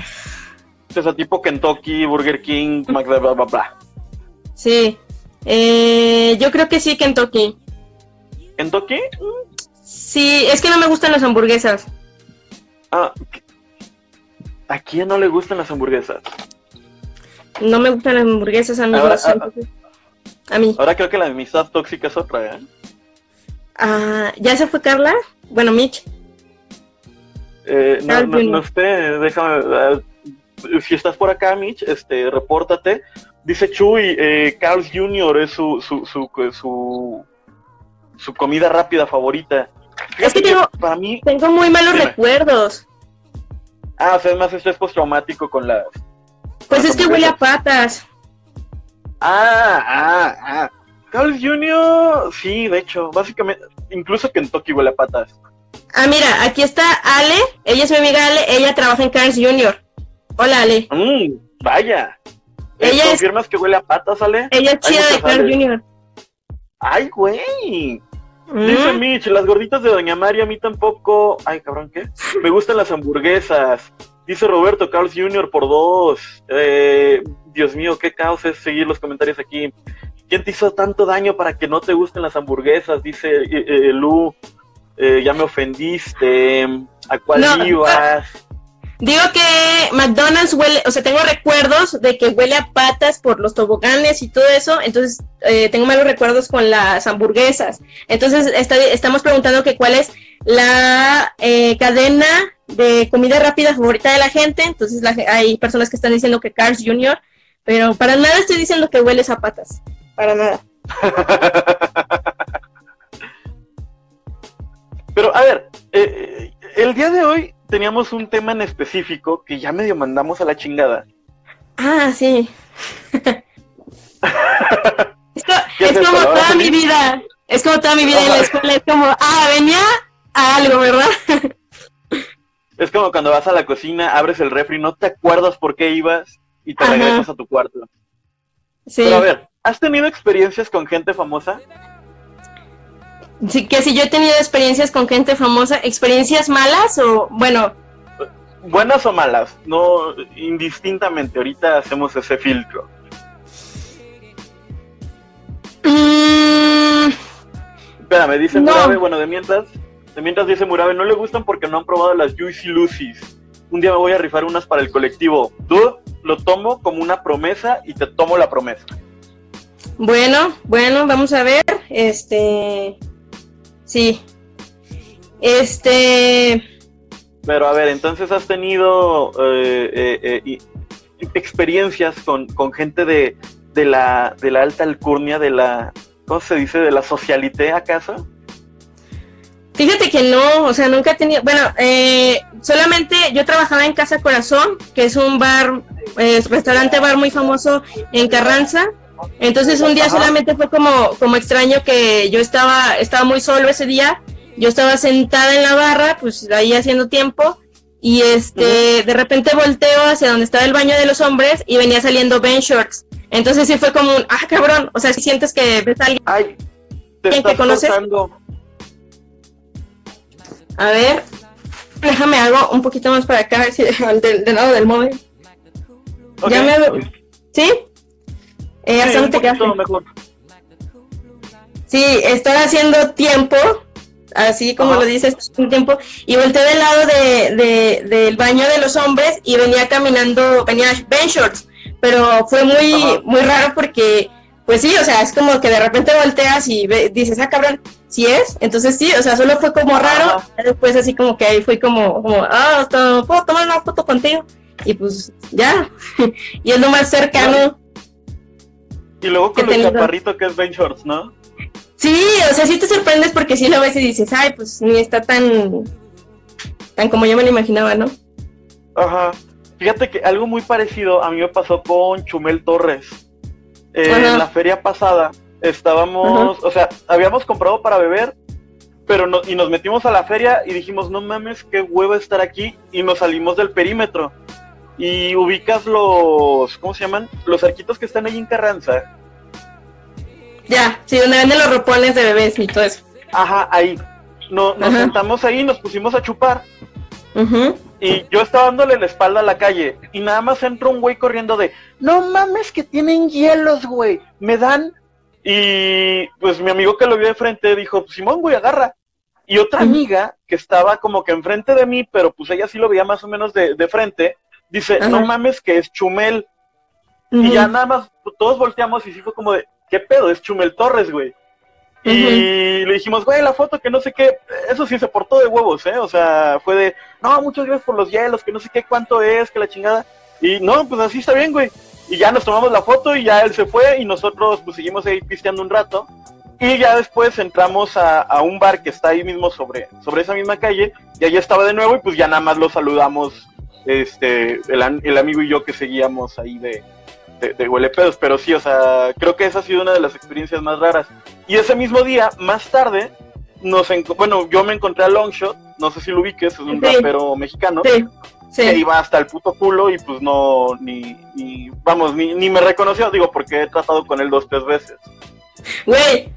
O sea, tipo Kentucky, Burger King, McDonald's, bla, bla, bla. Sí. Eh, yo creo que sí, Kentucky. ¿Kentucky? Sí, es que no me gustan las hamburguesas. Ah, ¿a quién no le gustan las hamburguesas? No me gustan las hamburguesas, a mí. Ahora, ah, a, mí. Ahora creo que la amistad tóxica es otra, ¿eh? Ah, ¿ya se fue Carla? Bueno, Mitch. Eh, no, no, sé, déjame. Ah, si estás por acá, Mitch, este, repórtate. Dice Chuy, eh, Carl Jr. es su, su, su, su, su comida rápida favorita es que tengo, para mí, tengo muy malos recuerdos. Ah, o sea, además estrés postraumático con las. Pues es que huele a patas. Ah, ah, ah. Carl Jr., sí, de hecho, básicamente, incluso Kentucky huele a patas. Ah, mira, aquí está Ale, ella es mi amiga Ale, ella trabaja en Carl Jr. Hola, Ale. Mm, vaya. Ella ¿Confirmas que huele a patas, Ale? Ella es chida de Carl Jr. Ay, güey. Dice Mitch, las gorditas de Doña María a mí tampoco. Ay, cabrón, ¿qué? Me gustan las hamburguesas. Dice Roberto Carlos Jr. por dos. Eh, Dios mío, qué caos es seguir los comentarios aquí. ¿Quién te hizo tanto daño para que no te gusten las hamburguesas? Dice eh, eh, Lu. Ya me ofendiste. ¿A cuál ibas? Digo que McDonald's huele, o sea, tengo recuerdos de que huele a patas por los toboganes y todo eso, entonces eh, tengo malos recuerdos con las hamburguesas. Entonces estamos preguntando que cuál es la eh, cadena de comida rápida favorita de la gente, entonces hay personas que están diciendo que Cars Jr., pero para nada estoy diciendo que huele a patas, para nada. [laughs] pero a ver, eh, el día de hoy teníamos un tema en específico que ya medio mandamos a la chingada. Ah, sí. [laughs] es, como toda mi vida. Es como toda mi vida en la escuela. Es como, ah, venía a algo, ¿verdad? es como cuando vas a la cocina, abres el refri, no te acuerdas por qué ibas y te regresas a tu cuarto. Sí. Pero a ver, ¿has tenido experiencias con gente famosa? Sí, que si yo he tenido experiencias con gente famosa, experiencias malas o, bueno. Buenas o malas, no indistintamente. Ahorita hacemos ese filtro. Mm. Espérame, dice Murabe, bueno, de mientras, de mientras dice Murabe, no le gustan porque no han probado las Juicy Lucy's. Un día me voy a rifar unas para el colectivo. Tú lo tomo como una promesa y te tomo la promesa. Bueno, bueno, vamos a ver. Este, Sí. Este. Pero a ver, entonces has tenido eh, eh, eh, experiencias con, gente de, la, de la alta alcurnia, de la. ¿Cómo se dice? ¿De la socialité acaso? Fíjate que no, o sea, nunca he tenido. Bueno, solamente yo trabajaba en Casa Corazón, que es un bar, restaurante bar muy famoso en Carranza. Entonces un día solamente fue como, como extraño que yo estaba, estaba muy solo ese día, yo estaba sentada en la barra, pues ahí haciendo tiempo, y este, de repente volteo hacia donde estaba el baño de los hombres y venía saliendo Ben Shorts. Entonces sí fue como un, ah, cabrón, o sea, si sientes que ves a alguien Ay, te que conoces. cortando. A ver, déjame algo un poquito más para acá, a ver si [laughs] del, del lado del móvil. Ya me... ¿Sí? Eh, Sí, ¿Hasta un poquito mejor. Sí, estoy haciendo tiempo, así como lo dices, un tiempo, y volteé del lado de, de- del baño de los hombres y venía caminando, venía Ben Shorts, pero fue muy, muy raro porque, pues sí, o sea, es como que de repente volteas y ve- dices, ah, cabrón, ¿sí es? Entonces sí, o sea, solo fue como raro, después así como que ahí fui como, como ah, ¿puedo tomar una foto contigo? Y pues ya, [laughs] y es lo más cercano. Y luego con tenido. chaparrito que es Ben Shorts, ¿no? Sí, o sea, sí te sorprendes porque sí lo ves y dices, ay, pues ni está tan, tan como yo me lo imaginaba, ¿no? Ajá. Fíjate que algo muy parecido a mí me pasó con Chumel Torres. Eh, en la feria pasada estábamos, o sea, habíamos comprado para beber, pero no, y nos metimos a la feria y dijimos, no mames, qué huevo estar aquí, y nos salimos del perímetro. Y ubicas los, ¿cómo se llaman? Los arquitos que están ahí en Carranza. Ya, sí, donde venden los ropones de bebés y todo eso. Ajá, ahí. No, nos Ajá. sentamos ahí, nos pusimos a chupar. Ujú. Y yo estaba dándole la espalda a la calle y nada más entra un güey corriendo de, no mames que tienen hielos, güey, me dan. Y pues mi amigo que lo vio de frente dijo, Simón, güey, agarra. Y otra amiga que estaba como que enfrente de mí, pero pues ella sí lo veía más o menos de, de frente, dice, Ajá. no mames que es Chumel. Y ya nada más todos volteamos y sí fue como de, ¿qué pedo? Es Chumel Torres, güey. Y le dijimos, güey, la foto que no sé qué, eso sí se portó de huevos, ¿eh? O sea, fue de, no, muchas gracias por los hielos, que no sé qué cuánto es, que la chingada. Y no, pues así está bien, güey. Y ya nos tomamos la foto y ya él se fue y nosotros pues seguimos ahí pisteando un rato. Y ya después entramos a, a un bar que está ahí mismo sobre, sobre esa misma calle y allí estaba de nuevo y pues ya nada más lo saludamos este el, amigo y yo que seguíamos ahí de, de, de huele pedos. Pero sí, o sea, creo que esa ha sido una de las experiencias más raras. Y ese mismo día, más tarde, nos bueno, yo me encontré a Longshot, no sé si lo ubiques, es un Sí. rapero mexicano, Sí, que iba hasta el puto culo y pues no, ni, ni vamos, ni, ni me reconoció, digo, porque he tratado con él dos, tres veces. Güey.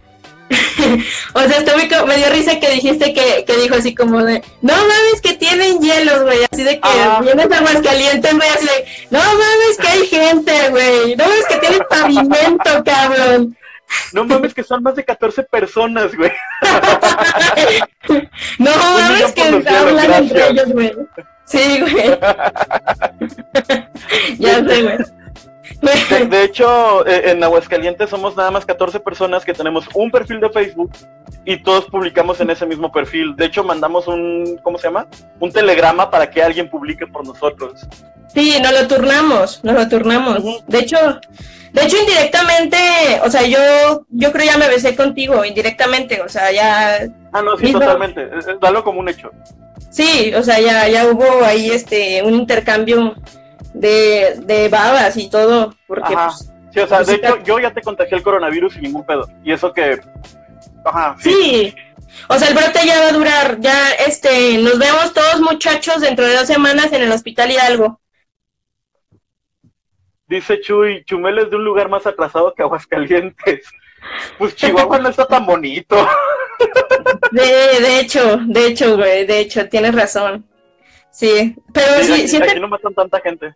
[laughs] o sea, estoy muy co- me dio risa que dijiste que, que dijo así como de, no mames que tienen hielos, güey, así de que Ajá. vienes a Aguascalientes, güey, así de, no mames que hay gente, güey, no mames que tienen pavimento, cabrón. No mames que son más de 14 personas, güey. [laughs] No mames que hablan entre ellos, güey. Sí, güey. [laughs] ya sé, güey. De, de hecho, eh, en Aguascalientes somos nada más 14 personas que tenemos un perfil de Facebook y todos publicamos en ese mismo perfil. De hecho, mandamos un, ¿cómo se llama? Un telegrama para que alguien publique por nosotros. Sí, nos lo turnamos, nos lo turnamos. De hecho, de hecho indirectamente, o sea, yo, yo creo ya me besé contigo indirectamente, o sea, ya, Ah, no, sí, Mismo. totalmente. Dalo como un hecho. sí, o sea, ya, ya hubo ahí este un intercambio de, de babas y todo, porque Ajá. pues, Sí, o sea, Pues de hecho, yo ya te contagié el coronavirus sin ningún pedo. Y eso que. Ajá, sí. sí. O sea, el brote ya va a durar, ya, este, nos vemos todos muchachos dentro de dos semanas en el Hospital Hidalgo. Dice Chuy, Chumel es de un lugar más atrasado que Aguascalientes. [laughs] Pues Chihuahua no está tan bonito. De, de hecho, de hecho, güey, de hecho, tienes razón. Sí, pero Sí, sí, aquí, siento aquí no matan tanta gente.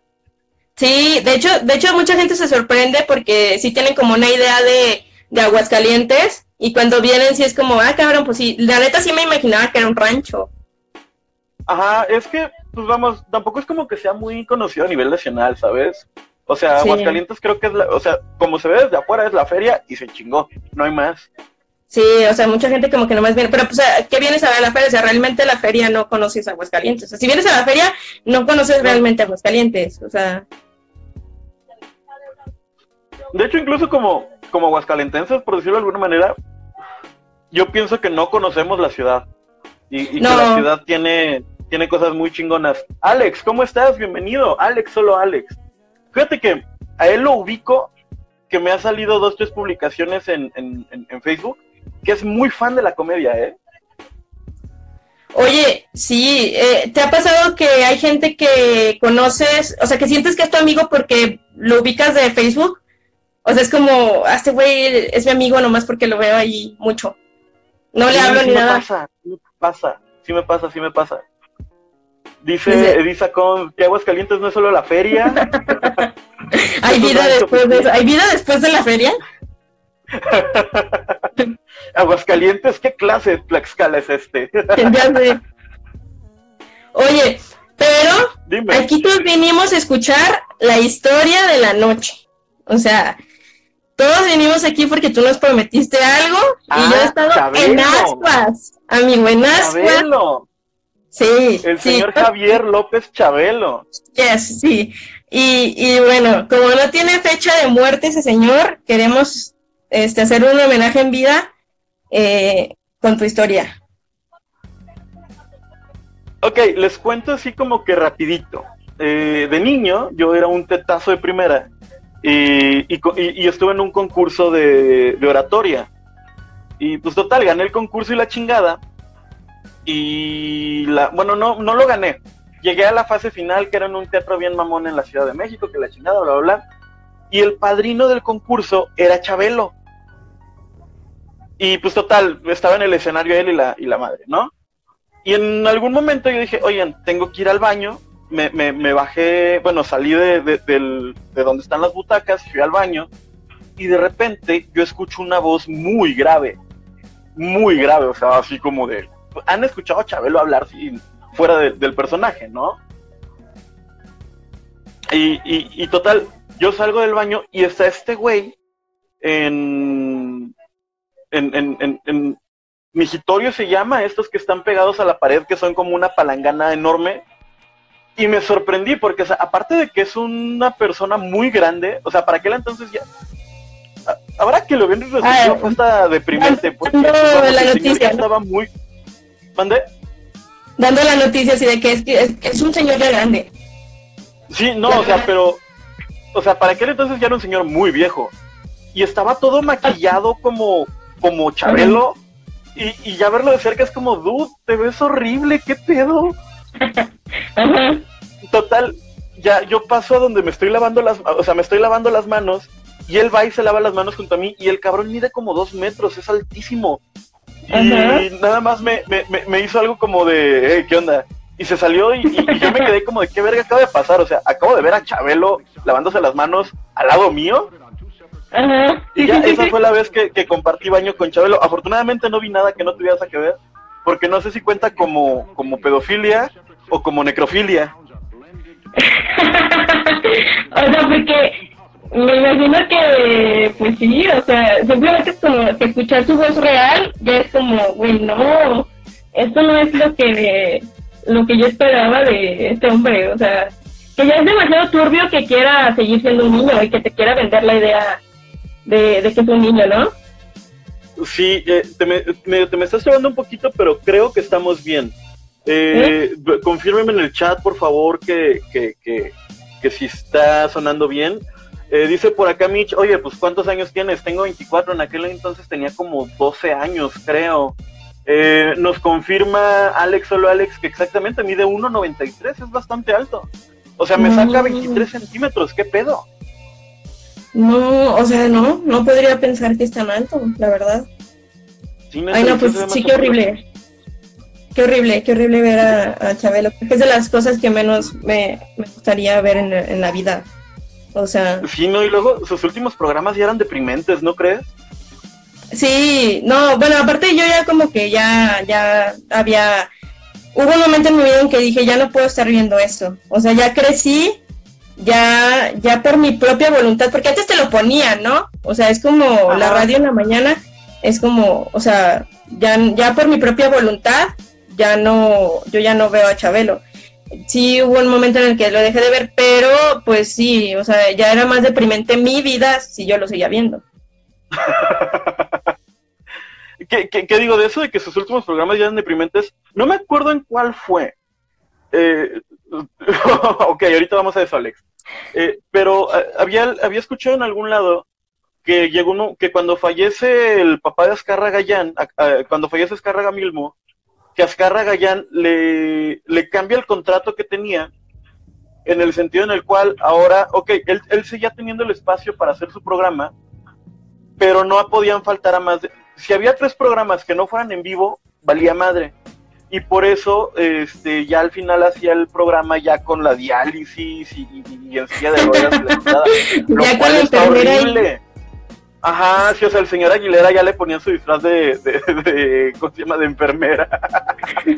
Sí, de hecho, de hecho mucha gente se sorprende porque sí tienen como una idea de, de Aguascalientes y cuando vienen sí es como, ah, cabrón, pues sí, la neta sí me imaginaba que era un rancho. Ajá, es que, pues vamos, tampoco es como que sea muy conocido a nivel nacional, ¿sabes? O sea, Sí. Aguascalientes creo que es la, o sea, como se ve desde afuera es la feria y se chingó, no hay más. Sí, o sea, mucha gente como que nomás viene, pero pues, ¿a ¿qué vienes a ver a la feria? O sea, realmente la feria no conoces Aguascalientes. O sea, si vienes a la feria, no conoces realmente Aguascalientes. O sea, De hecho, incluso como, como aguascalentenses, por decirlo de alguna manera, yo pienso que no conocemos la ciudad. Y, y No. que la ciudad tiene, tiene cosas muy chingonas. Alex, ¿cómo estás? Bienvenido. Alex, solo Alex. Fíjate que a él lo ubico, que me ha salido dos, tres publicaciones en, en, en- en Facebook, que es muy fan de la comedia, ¿eh? Oye, sí, eh, ¿te ha pasado que hay gente que conoces, o sea, que sientes que es tu amigo porque lo ubicas de Facebook? O sea, es como, ah, este güey es mi amigo nomás porque lo veo ahí mucho. No le hablo ni nada. Pasa, sí me pasa, sí me pasa, sí me pasa. Dice Edisa con que Aguascalientes no es solo la feria. [laughs] ¿Hay vida después de eso? ¿Hay vida después de la feria? [laughs] Aguascalientes, ¿qué clase de Tlaxcala es este? [laughs] Oye, pero aquí todos vinimos a escuchar la historia de la noche. O sea, todos vinimos aquí porque tú nos prometiste algo y yo he ah, estado en ascuas, amigo, en ascuas. Sí. El señor Javier López Chabelo. Yes, sí. Y, y bueno, como no tiene fecha de muerte ese señor, queremos este, hacer un homenaje en vida eh, con tu historia. Ok, les cuento así como que rapidito. Eh, de niño yo era un tetazo de primera y, y, estuve en un concurso de, de, oratoria. Y pues total, gané el concurso y la chingada. Y la, bueno, no, no lo gané. Llegué a la fase final, que era en un teatro bien mamón en la Ciudad de México, que la chingada, bla, bla, bla. Y el padrino del concurso era Chabelo. Y pues total, estaba en el escenario él y la, y la madre, ¿no? Y en algún momento yo dije, oigan, tengo que ir al baño. Me, me, bajé, bueno, salí de, de, de donde están las butacas, fui al baño. Y de repente yo escucho una voz muy grave. Muy grave, o sea, así como de... Han escuchado a Chabelo hablar fuera del personaje, ¿no? Y, y, y total, yo salgo del baño y está este güey en, en, en, en, migitorio se llama, estos que están pegados a la pared, que son como una palangana enorme. Y me sorprendí porque, aparte de que es una persona muy grande, o sea, para aquel entonces ya... Habrá que lo ven fue hasta deprimente. Porque dando la noticia. Estaba muy... ¿Mande? Dando la noticia así de que es, es, es un señor ya grande. Sí, no, o sea, pero... O sea, para aquel entonces ya era un señor muy viejo. Y estaba todo maquillado como como Chabelo. Y, ya verlo de cerca es como, dude, te ves horrible, ¿qué pedo? [laughs] Total, ya yo paso a donde me estoy lavando las, o sea, me estoy lavando las manos y él va y se lava las manos junto a mí y el cabrón mide como dos metros, es altísimo. Y nada más me, me, hizo algo como de, ¿qué onda? Y se salió y, y, yo me quedé como de, ¿qué verga acaba de pasar? O sea, acabo de ver a Chabelo lavándose las manos al lado mío y ya esa fue la vez que, compartí baño con Chabelo. Afortunadamente no vi nada que no tuviera que ver, porque no sé si cuenta como, como pedofilia o como necrofilia. [laughs] o sea, porque me imagino que, pues sí, o sea, simplemente es como que escuchar su voz real ya es como, güey, no, esto no es lo que, lo que yo esperaba de este hombre, o sea, que ya es demasiado turbio que quiera seguir siendo un niño y que te quiera vender la idea de, que es un niño, ¿no? Sí, eh, te, me, te, me, estás llevando un poquito, pero creo que estamos bien. Eh, ¿Eh? Confírmeme en el chat, por favor, que, que, que, que si está sonando bien. Eh, dice por acá Mitch, oye, pues ¿cuántos años tienes? Tengo 24, en aquel entonces tenía como 12 años, creo. nos confirma Alex, solo Alex, que exactamente mide 1,93, es bastante alto. O sea, me saca 23 mm. centímetros, ¿qué pedo? No, o sea, no, no podría pensar que es tan alto, la verdad. Ay, no, pues sí, qué horrible. Qué horrible, qué horrible ver a, Chabelo. es de las cosas que menos me, gustaría ver en, la vida. O sea. Sí, no, y luego sus últimos programas ya eran deprimentes, ¿no crees? Sí, no, bueno, aparte yo ya como que ya, ya había. Hubo un momento en mi vida en que dije, ya no puedo estar viendo esto. O sea, ya crecí ya, ya por mi propia voluntad, porque antes te lo ponían, ¿no? O sea, es como la radio en la mañana, es como, o sea, ya, ya por mi propia voluntad, ya no, yo ya no veo a Chabelo. Sí hubo un momento en el que lo dejé de ver, pero pues sí, o sea, ya era más deprimente mi vida si yo lo seguía viendo. [laughs] ¿Qué, qué, digo de eso de que sus últimos programas ya eran deprimentes? No me acuerdo en cuál fue. Eh, [laughs] ok, ahorita vamos a eso, Alex. Eh, pero eh, había, había escuchado en algún lado que llegó uno, que cuando fallece el papá de Azcárraga Gallán, cuando fallece Azcárraga Milmo, que Azcarra Gallán le, le cambia el contrato que tenía en el sentido en el cual ahora, ok, él, él seguía teniendo el espacio para hacer su programa, pero no podían faltar a más de... Si había tres programas que no fueran en vivo, valía madre. Y por eso, este, ya al final hacía el programa ya con la diálisis y, y, en silla de ruedas. [laughs] lo Ya con cual la está horrible. Ajá, sí, o sea, el señor Aguilera ya le ponían su disfraz de, de, de, ¿cómo se llama? De enfermera. [laughs]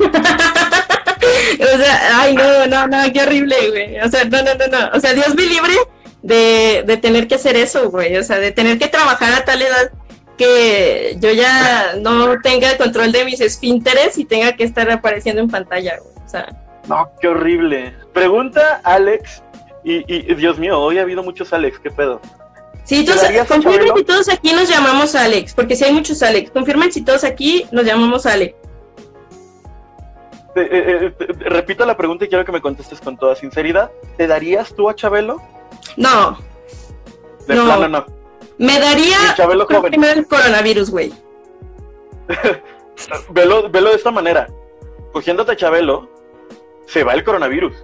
o sea, ay, no, no, no, qué horrible, güey. O sea, no, no, no, no. O sea, Dios me libre de, de tener que hacer eso, güey. O sea, de tener que trabajar a tal edad que yo ya no tenga control de mis esfínteres y tenga que estar apareciendo en pantalla. O sea, No, qué horrible. Pregunta Alex, y, Dios mío, hoy ha habido muchos Alex, ¿qué pedo? Sí, ¿Te todos, confirmen si todos aquí nos llamamos Alex, porque si hay muchos Alex. Confirmen si todos aquí nos llamamos Alex. Te- eh, eh, te- repito la pregunta y quiero que me contestes con toda sinceridad. ¿Te darías tú a Chabelo? No, De No. plano no. Me daría Chabelo el coronavirus, güey. [laughs] Velo, velo de esta manera. Cogiéndote a Chabelo, se va el coronavirus.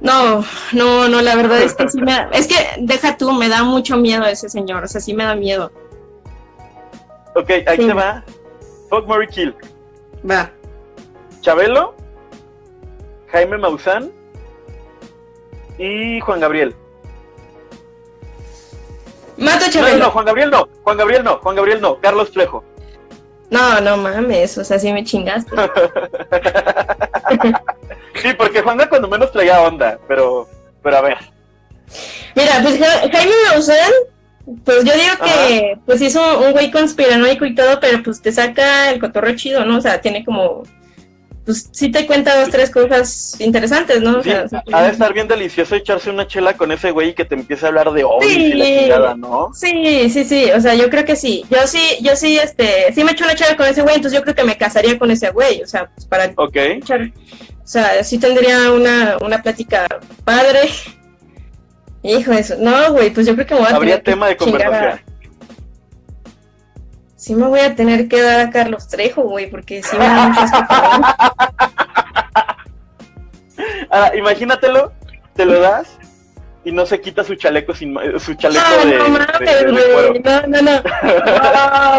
No, no, no, la verdad es que sí me da- [laughs] es que deja tú, me da mucho miedo ese señor, o sea, sí me da miedo. Ok, ahí Sí. te va. Fuck, Mary Kill. Va. Chabelo, Jaime Maussan y Juan Gabriel. Mato a No, no, Chabelo. Juan Gabriel no. Juan Gabriel no. Juan Gabriel no. Carlos Trejo. No, no mames, o sea, sí me chingaste. [laughs] Sí, porque Juanga cuando menos traía onda, pero, pero a ver. Mira, pues Ja- Jaime Maussan, pues yo digo que pues hizo un güey conspiranoico y todo, pero pues te saca el cotorro chido, ¿no? O sea, tiene como pues sí te cuenta dos, tres cosas interesantes, ¿no? O Sí, sea, sí, ha de estar bien delicioso echarse una chela con ese güey y que te empiece a hablar de ovnis y la Sí. chingada, ¿no? Sí, sí, sí, o sea, yo creo que sí. Yo sí, yo sí, este, sí me echo una chava con ese güey, entonces yo creo que me casaría con ese güey, o sea, pues para Ok. echar, o sea, sí tendría una, una plática padre. Hijo de eso, no, güey, pues yo creo que me voy a Habría tema de a- conversación. Sí me voy a tener que dar a Carlos Trejo, güey, porque sí me da. [laughs] Ahora, imagínatelo, te lo das y no se quita su chaleco sin su chaleco No, de, no mames, de- de no, no, no,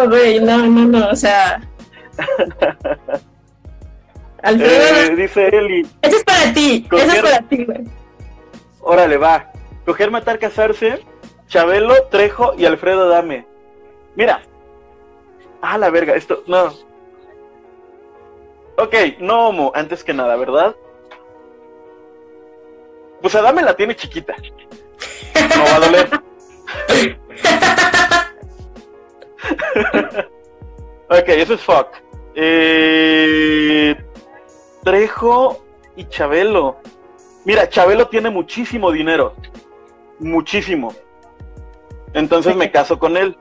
no, güey, no, no, no, o sea... Alfredo, Eh, dice Eli, Eso es para ti, eso es para ti, güey. órale, va. Coger, matar, casarse, Chabelo, Trejo y Alfredo Dame. Mira. Ah, la verga, esto, no. Ok, no homo, antes que nada, ¿verdad? Pues Adame la tiene chiquita. No va a doler. ok, eso es fuck. Eh, Trejo y Chabelo. Mira, Chabelo tiene muchísimo dinero. Muchísimo. Entonces me caso con él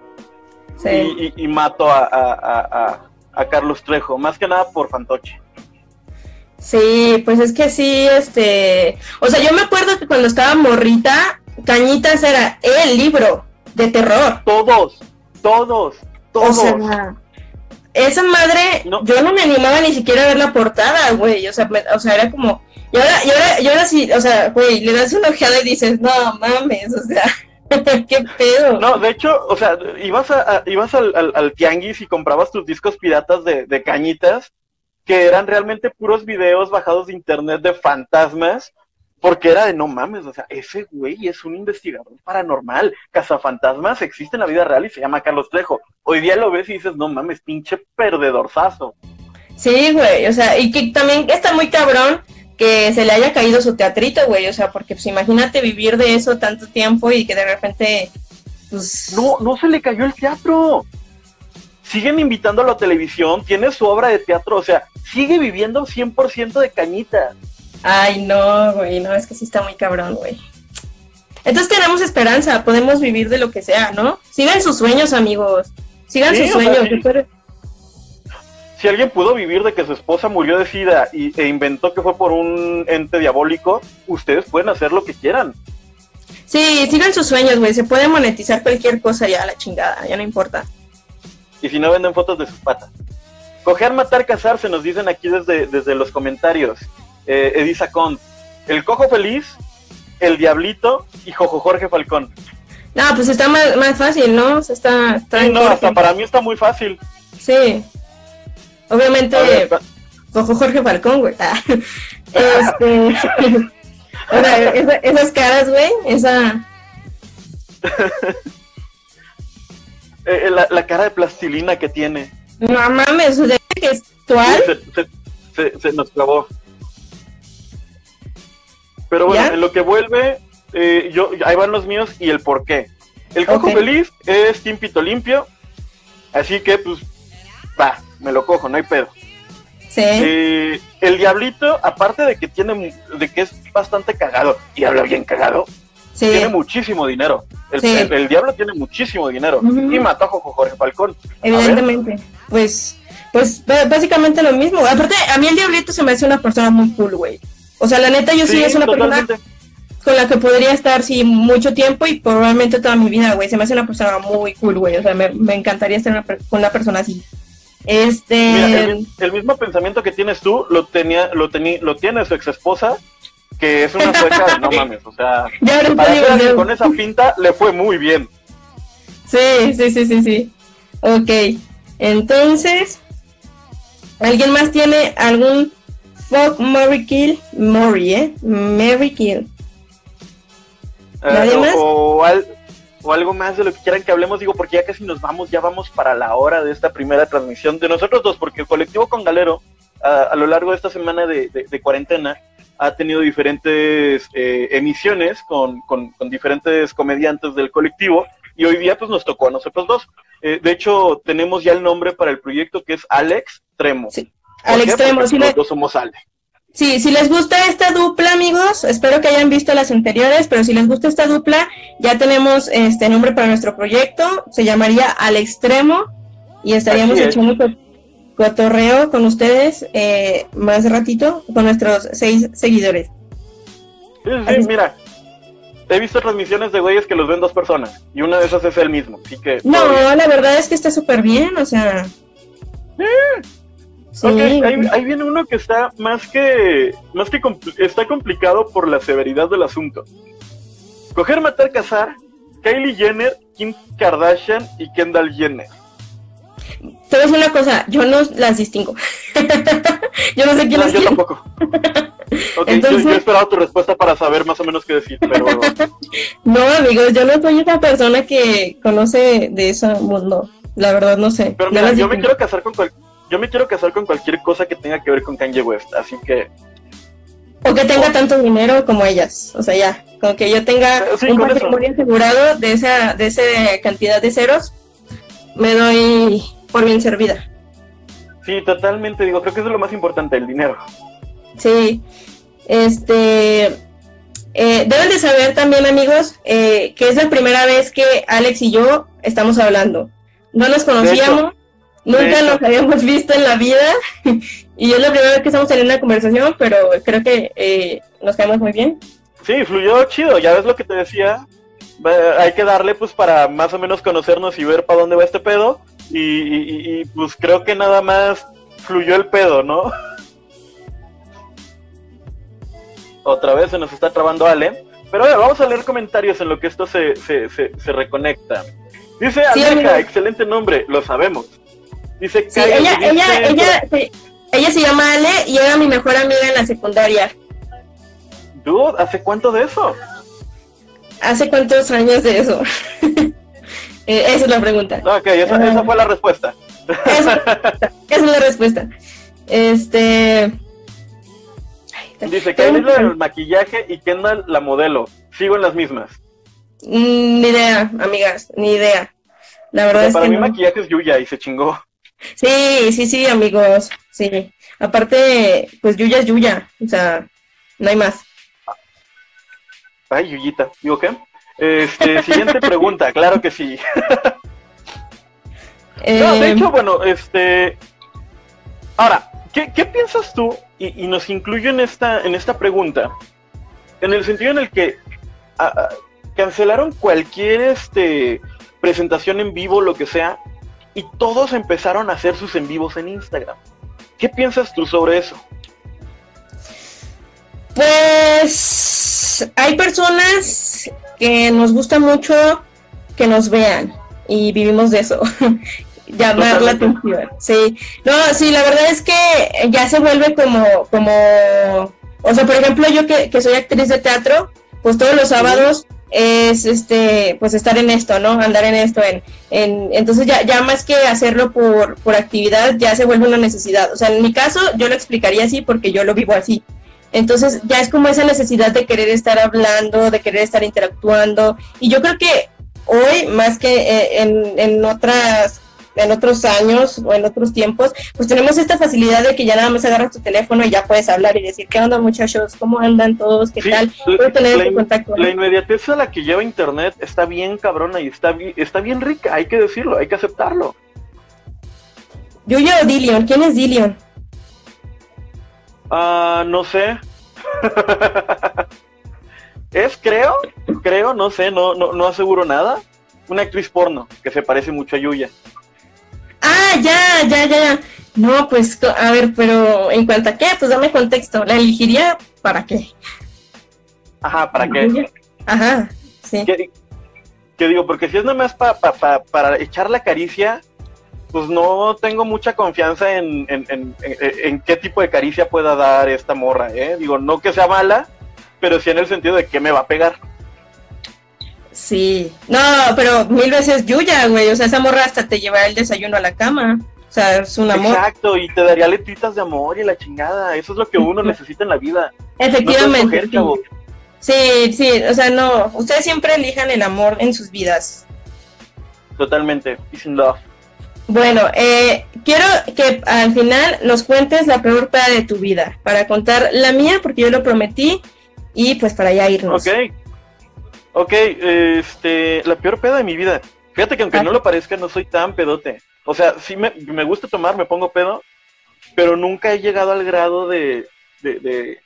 Sí. y, y- y mato a, a- a- a- Carlos Trejo. Más que nada por fantoche. Sí, pues es que sí, este, o sea, yo me acuerdo que cuando estaba morrita, Cañitas era el libro de terror. Todos, todos, O todos. sea, esa madre, No. yo no me animaba ni siquiera a ver la portada, güey, o sea, me- o sea, era como, y ahora, y ahora, y ahora sí, o sea, güey, le das una ojeada y dices, no mames, o sea, [laughs] qué pedo. No, de hecho, o sea, ibas, a, a- ibas al, al- al tianguis y comprabas tus discos piratas de, de cañitas, que eran realmente puros videos bajados de internet de fantasmas, porque era de no mames, o sea, ese güey es un investigador paranormal, cazafantasmas existe en la vida real y se llama Carlos Trejo. Hoy día lo ves y dices, no mames, pinche perdedorzazo. Sí, güey, o sea, y que también está muy cabrón que se le haya caído su teatrito, güey, o sea, porque pues imagínate vivir de eso tanto tiempo y que de repente, pues... No, no se le cayó el teatro. Siguen invitándolo a televisión, tiene su obra de teatro, o sea, sigue viviendo 100% de cañitas. Ay, no, güey, no, es que sí está muy cabrón, güey. Entonces tenemos esperanza, podemos vivir de lo que sea, ¿no? Sigan sus sueños, amigos. Sigan Sí, sus sea, sueños. sí. Si alguien pudo vivir de que su esposa murió de sida y, e inventó que fue por un ente diabólico, ustedes pueden hacer lo que quieran. Sí, sigan sus sueños, güey. Se puede monetizar cualquier cosa ya, a la chingada, ya no importa. Y si no venden fotos de sus patas. Coger, matar, cazar, se nos dicen aquí desde, desde los comentarios. Eh, Edisa Con. El cojo feliz, el diablito y Jojo Jorge Falcón. No, pues está más, más fácil, ¿no? O sea, está, está Sí, no, hasta para mí está muy fácil. Sí. Obviamente, ver, Cojo Jorge Falcón, güey. Ah. [laughs] Este. [laughs] o sea, esa- esas caras, güey, esa. [laughs] eh, la, la cara de plastilina que tiene. No mames, o sea, que es actual. Se, se- se- se nos clavó. Pero bueno, ¿Ya? en lo que vuelve, eh, yo, ahí van los míos y el por qué. El cojo feliz es Team Pito Limpio, así que pues va, me lo cojo, no hay pedo. Sí. Eh, el diablito, aparte de que tiene, de que es bastante cagado y habla bien cagado, Sí. tiene muchísimo dinero. El, Sí. el- el diablo tiene muchísimo dinero y mató a Jorge Falcón. Evidentemente. Pues, pues básicamente lo mismo. Aparte, a mí el Diablito se me hace una persona muy cool, güey. O sea, la neta, yo sí, es una totalmente. persona con la que podría estar, sí, mucho tiempo y probablemente toda mi vida, güey. Se me hace una persona muy cool, güey. O sea, me, me encantaría estar una con una persona así. Este. Mira, el, mi- el mismo pensamiento que tienes tú lo tenía, lo tení, lo tiene su ex esposa, que es una sueca, no [laughs] mames, o sea, para digo, con esa pinta le fue muy bien. Sí, sí, sí, sí, sí. Ok. Entonces, ¿alguien más tiene algún fuck, Mary kill? Mary, ¿eh? Mary kill. Eh, ¿Nadie o, más? o al- o algo más de lo que quieran que hablemos, digo, porque ya casi nos vamos, ya vamos para la hora de esta primera transmisión de nosotros dos, porque el colectivo con Galero, a, a lo largo de esta semana de, de- de cuarentena, ha tenido diferentes eh, emisiones con, con- con diferentes comediantes del colectivo, y hoy día pues nos tocó a nosotros dos. Eh, de hecho, tenemos ya el nombre para el proyecto que es Alex Tremo. Sí, ¿Por Al qué? Porque Si, los le- dos somos Ale. Sí, si les gusta esta dupla, amigos, espero que hayan visto las anteriores, pero si les gusta esta dupla, ya tenemos este nombre para nuestro proyecto. Se llamaría Al Extremo y estaríamos es. echando co- cotorreo con ustedes eh, más ratito con nuestros seis seguidores. Sí, sí, Así mira. He visto transmisiones de güeyes que los ven dos personas y una de esas es él mismo. Así que. No, la verdad es que está súper bien, o sea. Sí. Ok, ahí, ahí viene uno que está más que. Más que compl- está complicado por la severidad del asunto. Coger, matar, cazar. Kylie Jenner, Kim Kardashian y Kendall Jenner. A decir una cosa, yo no las distingo. [laughs] yo no sé quién No, es yo quién. tampoco. [laughs] Entonces- yo, yo he esperado tu respuesta para saber más o menos qué decir, pero. [laughs] No, amigos, yo no soy esa persona que conoce de ese mundo. La verdad, no sé. Pero mira, yo me quiero casar con cual- yo me quiero casar con cualquier cosa que tenga que ver con Kanye West, así que O que tenga tanto dinero como ellas. O sea, ya. Con que yo tenga Eh, sí, un con eso. patrimonio asegurado de esa, de esa cantidad de ceros, me doy por bien servida. sí, totalmente digo, creo que eso es lo más importante, el dinero. Sí, este, eh, deben de saber también amigos eh, que es la primera vez que Alex y yo estamos hablando. No nos conocíamos, nunca nos habíamos visto en la vida [laughs] y es la primera vez que estamos teniendo una conversación, pero creo que eh, nos caemos muy bien. Sí, fluyó chido, ya ves lo que te decía. Hay que darle pues para más o menos conocernos y ver para dónde va este pedo. Y, y- y- pues creo que nada más fluyó el pedo, ¿no? [laughs] Otra vez se nos está trabando Ale. Pero bueno, vamos a leer comentarios en lo que esto se, se, se, se reconecta. Dice Aleja, excelente nombre, lo sabemos. Dice Sí, ella, dice- ella, ella, se- ella se llama Ale y era mi mejor amiga en la secundaria. Dude, ¿hace cuánto de eso? ¿Hace cuántos años de eso? [laughs] Eh, esa es la pregunta. Ok, esa, esa fue la respuesta. Esa, [laughs] esa es la respuesta. Este. Ay, Dice Kylie un- la del maquillaje y Kendall la modelo. Sigo en las mismas. Mm, Ni idea, amigas, ni idea. La O verdad sea, es para que mí no. maquillaje es Yuya y se chingó. Sí, sí, sí, amigos. Sí. Aparte, pues Yuya es Yuya. O sea, no hay más. Ay, Yuyita. ¿Digo qué? Este, [laughs] siguiente pregunta, claro que sí. [laughs] No, de Eh, hecho, bueno, este. Ahora, ¿qué, qué piensas tú? Y, y nos incluyo en esta, en esta pregunta. En el sentido en el que cancelaron cualquier este presentación en vivo, lo que sea, y todos empezaron a hacer sus en vivos en Instagram. ¿Qué piensas tú sobre eso? Pues hay personas que nos gusta mucho que nos vean y vivimos de eso. [laughs] llamar la atención. Sí, no, sí, la verdad es que ya se vuelve como, como, o sea, por ejemplo, yo que, que soy actriz de teatro, pues todos los sábados es este pues estar en esto no andar en esto en, en entonces ya, ya más que hacerlo por, por actividad ya se vuelve una necesidad. O sea en mi caso yo lo explicaría así porque yo lo vivo así. Entonces ya es como esa necesidad de querer estar hablando de querer estar interactuando. Y yo creo que hoy más que eh, en, en otras en otros años o en otros tiempos, pues tenemos esta facilidad de que ya nada más agarras tu teléfono y ya puedes hablar y decir, ¿qué onda muchachos? ¿Cómo andan todos? ¿Qué tal? Puedo tener la, contacto. La inmediatez a la que lleva Internet está bien cabrona y está, está bien rica, hay que decirlo, hay que aceptarlo. Yuya o Dillion, ¿quién es Dillion? Ah, no sé. [laughs] es, creo, creo, no sé, no, no, no aseguro nada. Una actriz porno que se parece mucho a Yuya. Ah, ya, ya, ya. No, pues, a ver, pero en cuanto a qué, pues dame contexto. ¿La elegiría para qué? Ajá, ¿para qué? Ajá, sí. ¿Qué, digo? Porque si es nada más para echar la caricia, pues no tengo mucha confianza en, en, qué tipo de caricia pueda dar esta morra, ¿eh? Digo, no que sea mala, pero sí en el sentido de que me va a pegar. Sí, no, pero mil veces Yuya, güey, o sea, esa morra hasta te lleva el desayuno a la cama. O sea, es un amor. Exacto, y te daría letritas de amor y la chingada. Eso es lo que uno necesita en la vida. Efectivamente. sí. sí, o sea, no. Ustedes siempre elijan el amor en sus vidas. Totalmente. Peace and love. Bueno, eh, quiero que al final nos cuentes la peor peda de tu vida. Para contar la mía, porque yo lo prometí. Y pues para ya irnos. Ok. Ok, este, la peor peda de mi vida. Fíjate que aunque no lo parezca, no soy tan pedote. O sea, sí me, gusta tomar, me pongo pedo, pero nunca he llegado al grado de, de,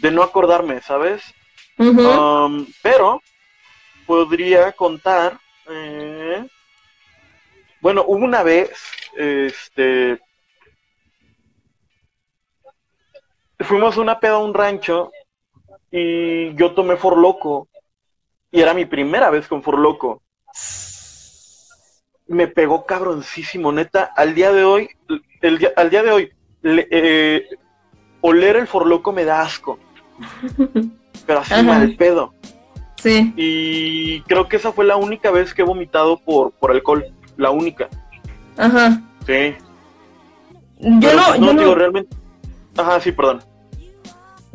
de, no acordarme, ¿sabes? Um, pero podría contar, eh, bueno, hubo una vez, este, fuimos una peda a un rancho y yo tomé for loco y era mi primera vez con Forloco. Me pegó cabroncísimo, neta. Al día de hoy, el al día de hoy, eh, oler el Forloco me da asco. [laughs] Pero así mal pedo. Sí. Y creo que esa fue la única vez que he vomitado por, por alcohol. La única. Ajá. Sí. Yo no, no, digo realmente. Ajá, sí, perdón.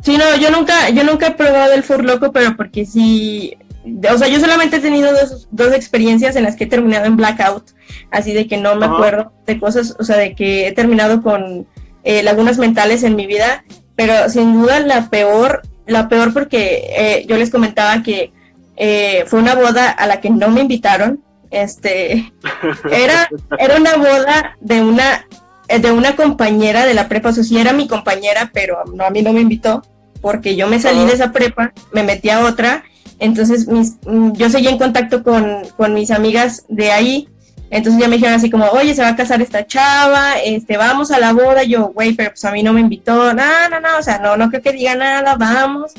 Sí, no, yo nunca, yo nunca he probado el Forloco, pero porque sí, o sea, yo solamente he tenido dos, dos, experiencias en las que he terminado en blackout, así de que no me acuerdo de cosas, o sea, de que he terminado con eh, lagunas mentales en mi vida, pero sin duda la peor, la peor porque eh, yo les comentaba que eh, fue una boda a la que no me invitaron, este, [laughs] era, era una boda de una, de una compañera de la prepa, o sea, sí era mi compañera, pero no, a mí no me invitó, porque yo me salí de esa prepa, me metí a otra, entonces, mis, mm, yo seguí en contacto con, con, mis amigas de ahí. Entonces ya me dijeron así como, oye, se va a casar esta chava, este, vamos a la boda. Yo, güey, pero pues a mí no me invitó. No, no, no, o sea, no, no creo que diga nada, vamos.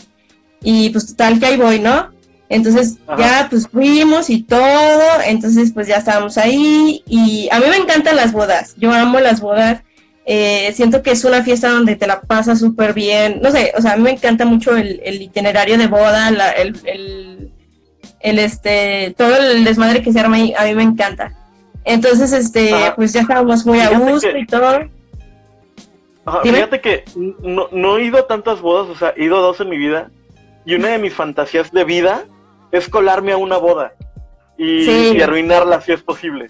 Y pues total que ahí voy, ¿no? Entonces ya pues fuimos y todo. Entonces pues ya estábamos ahí. Y a mí me encantan las bodas. Yo amo las bodas. Eh, siento que es una fiesta donde te la pasas súper bien. No sé, o sea, a mí me encanta mucho el, itinerario de boda, el, este, todo el desmadre que se arma ahí, a mí me encanta. Entonces, este, pues ya estábamos muy a gusto y todo. fíjate que no, he ido a tantas bodas, o sea, he ido a dos en mi vida. Y una de mis fantasías de vida es colarme a una boda y arruinarla si es posible.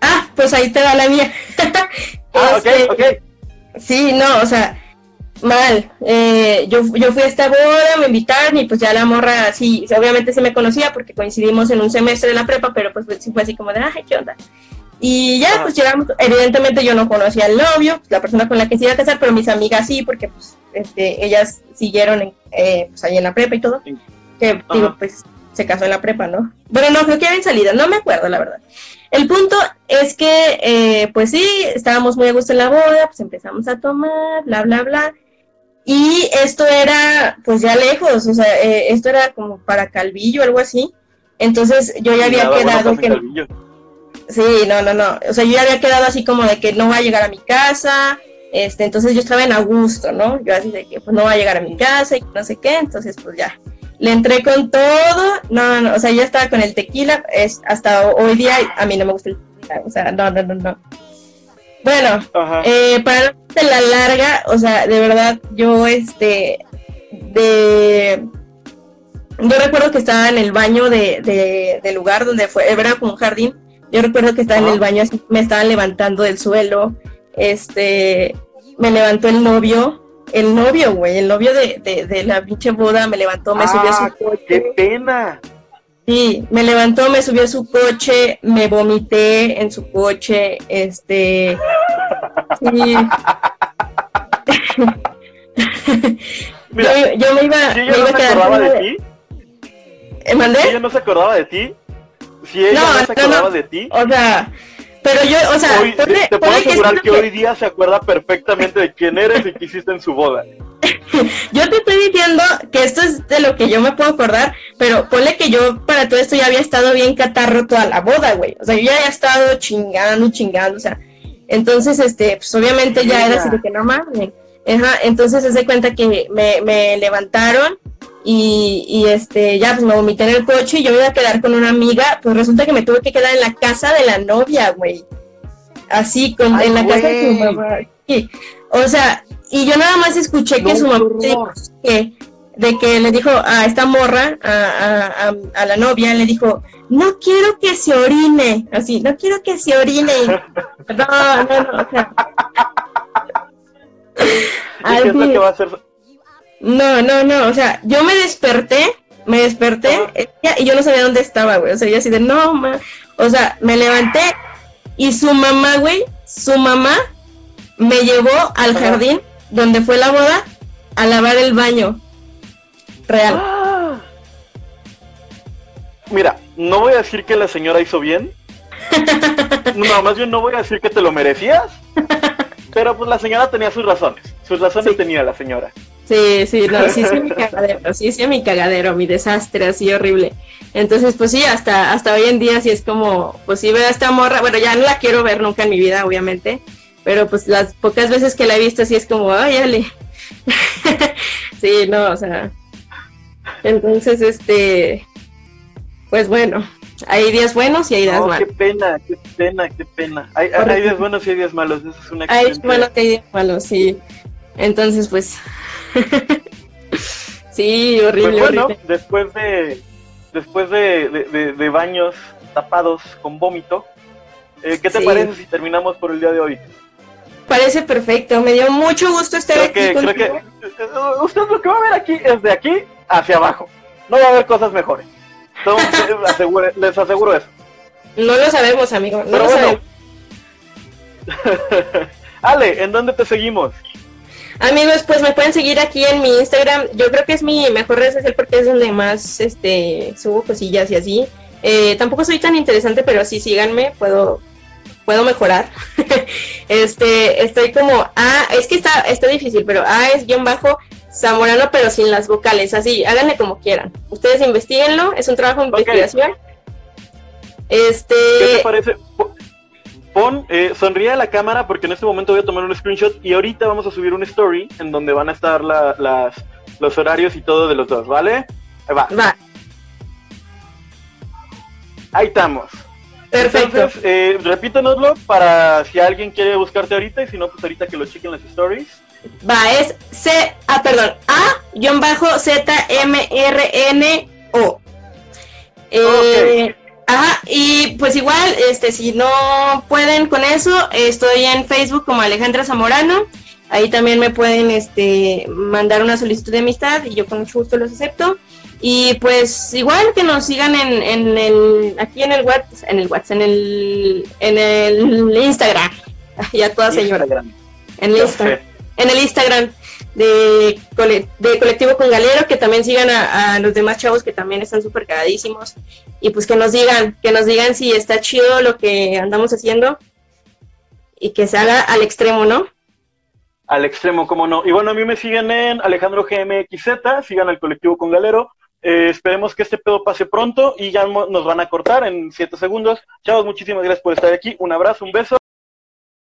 Ah, pues ahí te da la mía. [laughs] ah, ok, este, ok. Sí, no, o sea, mal. Eh, yo, yo fui a esta boda, me invitaron y pues ya la morra, sí, obviamente se me conocía porque coincidimos en un semestre de la prepa, pero pues sí fue así como de, ay, ¿qué onda? Y ya, pues llegamos, evidentemente yo no conocía al novio, la persona con la que se iba a casar, pero mis amigas sí, porque pues este, ellas siguieron eh, pues, ahí en la prepa y todo. Que digo, pues se casó en la prepa, ¿no? Bueno, no, creo que habían salido, no me acuerdo, la verdad. El punto es que, eh, pues sí, estábamos muy a gusto en la boda, pues empezamos a tomar, bla, bla, bla. Y esto era, pues ya lejos, o sea, eh, esto era como para Calvillo, algo así. Entonces yo ya había quedado que... Sí, no, no, no. O sea, yo ya había quedado así como de que no va a llegar a mi casa. Este, entonces yo estaba en Augusto, ¿no? Yo así de que pues no va a llegar a mi casa y no sé qué. Entonces, pues ya. Le entré con todo. No, no, o sea, ya estaba con el tequila. Es, hasta hoy día a mí no me gusta el tequila. O sea, no, no, no, no. Bueno, eh, para la larga, o sea, de verdad, yo este, de, yo recuerdo que estaba en el baño de, del lugar donde fue, era como un jardín, yo recuerdo que estaba en el baño, así, me estaban levantando del suelo, este, me levantó el novio, el novio, güey, el novio de, de, la pinche boda me levantó, me subió a su ah, coche. ¡Qué pena! Sí, me levantó, me subió a su coche, me vomité en su coche, este... Sí. Mira, yo, me iba, me iba a quedar... de ti? ¿Eh, ¿Mandé? Si ella no se acordaba de ti, si ella no, se acordaba de ti. O sea, pero yo, o sea, te puedo asegurar que, hoy día se acuerda perfectamente de quién eres y qué hiciste en su boda. [laughs] yo te estoy diciendo que esto es de lo que yo me puedo acordar, pero ponle que yo para todo esto ya había estado bien catarro toda la boda, güey. O sea, yo ya había estado chingando, chingando, o sea. Entonces, este, pues obviamente ya era así de que no mames. Ajá, entonces se de cuenta que me, me levantaron y, y, este, ya pues me vomité en el coche y yo iba a quedar con una amiga, pues resulta que me tuve que quedar en la casa de la novia, güey. Así, con, en la casa de su mamá. O sea, y yo nada más escuché que su mamá que, de que le dijo a esta morra, a, a, a, la novia, le dijo, no quiero que se orine, así, no quiero que se orine. [laughs] No, no, no, o sea. ¿Qué es que va a hacer? No, no, no, o sea, yo me desperté, me desperté y yo no sabía dónde estaba, güey, o sea, yo así de, no, ma, o sea, me levanté y su mamá, güey, su mamá me llevó al jardín donde fue la boda a lavar el baño. Real. Ah. Mira, no voy a decir que la señora hizo bien. [laughs] no, más bien no voy a decir que te lo merecías. [laughs] Pero pues la señora tenía sus razones. Sus razones tenía la señora. Sí, sí, no, sí, sí, mi cagadero, sí, sí, mi cagadero, mi desastre, así horrible. Entonces, pues sí, hasta, hasta hoy en día sí es como, pues sí veo a esta morra, bueno, ya no la quiero ver nunca en mi vida, obviamente, pero pues las pocas veces que la he visto sí es como, ay, ale. [laughs] sí, no, o sea. Entonces, este, pues bueno, hay días buenos y hay días malos. Qué pena, qué pena, qué pena. Hay, hay, días buenos y hay días malos, eso es una Hay días buenos y hay días malos, sí. Entonces, pues, [laughs] sí, horrible, pues bueno, después de después de, de, baños tapados con vómito, eh, ¿qué te parece si terminamos por el día de hoy? Parece perfecto, me dio mucho gusto estar aquí. Que, creo que eh, usted lo que va a ver aquí es de aquí hacia abajo. No va a haber cosas mejores. [laughs] les aseguro eso. No lo sabemos, amigo. No lo sabemos. [laughs] Ale, ¿en dónde te seguimos? Amigos, pues me pueden seguir aquí en mi Instagram. Yo creo que es mi mejor red social porque es donde más este subo cosillas y así. Eh, tampoco soy tan interesante, pero sí síganme, puedo puedo mejorar. [laughs] este, estoy como A, es que está está difícil, pero A es guion bajo zamorano pero sin las vocales, así, háganle como quieran. Ustedes investiguenlo, es un trabajo de investigación. Este ¿Qué te parece? Pon, eh, sonríe a la cámara porque en este momento voy a tomar un screenshot y ahorita vamos a subir un story en donde van a estar las, los horarios y todo de los dos, ¿vale? Ahí va. Va. Ahí estamos. Perfecto. Entonces, eh, repítanoslo para si alguien quiere buscarte ahorita y si no, pues ahorita que lo chequen las stories. Va, es C, ah, perdón, A-Z-M-R-N-O. Eh, Ajá, y pues igual, este, si no pueden con eso, estoy en Facebook como Alejandra Zamorano. Ahí también me pueden este, mandar una solicitud de amistad y yo con mucho gusto los acepto. Y pues igual que nos sigan en, en el, aquí en el WhatsApp, en el WhatsApp, en el, en el Instagram. [laughs] Ya toda señora. En el Instagram. en el Instagram de, Colectivo con Galero, que también sigan a, los demás chavos que también están súper cagadísimos y pues que nos digan, que nos digan si está chido lo que andamos haciendo y que se haga al extremo, ¿no? Al extremo, cómo no. Y bueno, a mí me siguen en Alejandro GMXZ, sigan al colectivo con Galero. Eh, esperemos que este pedo pase pronto y ya nos van a cortar en siete segundos. Chavos, muchísimas gracias por estar aquí. Un abrazo, un beso.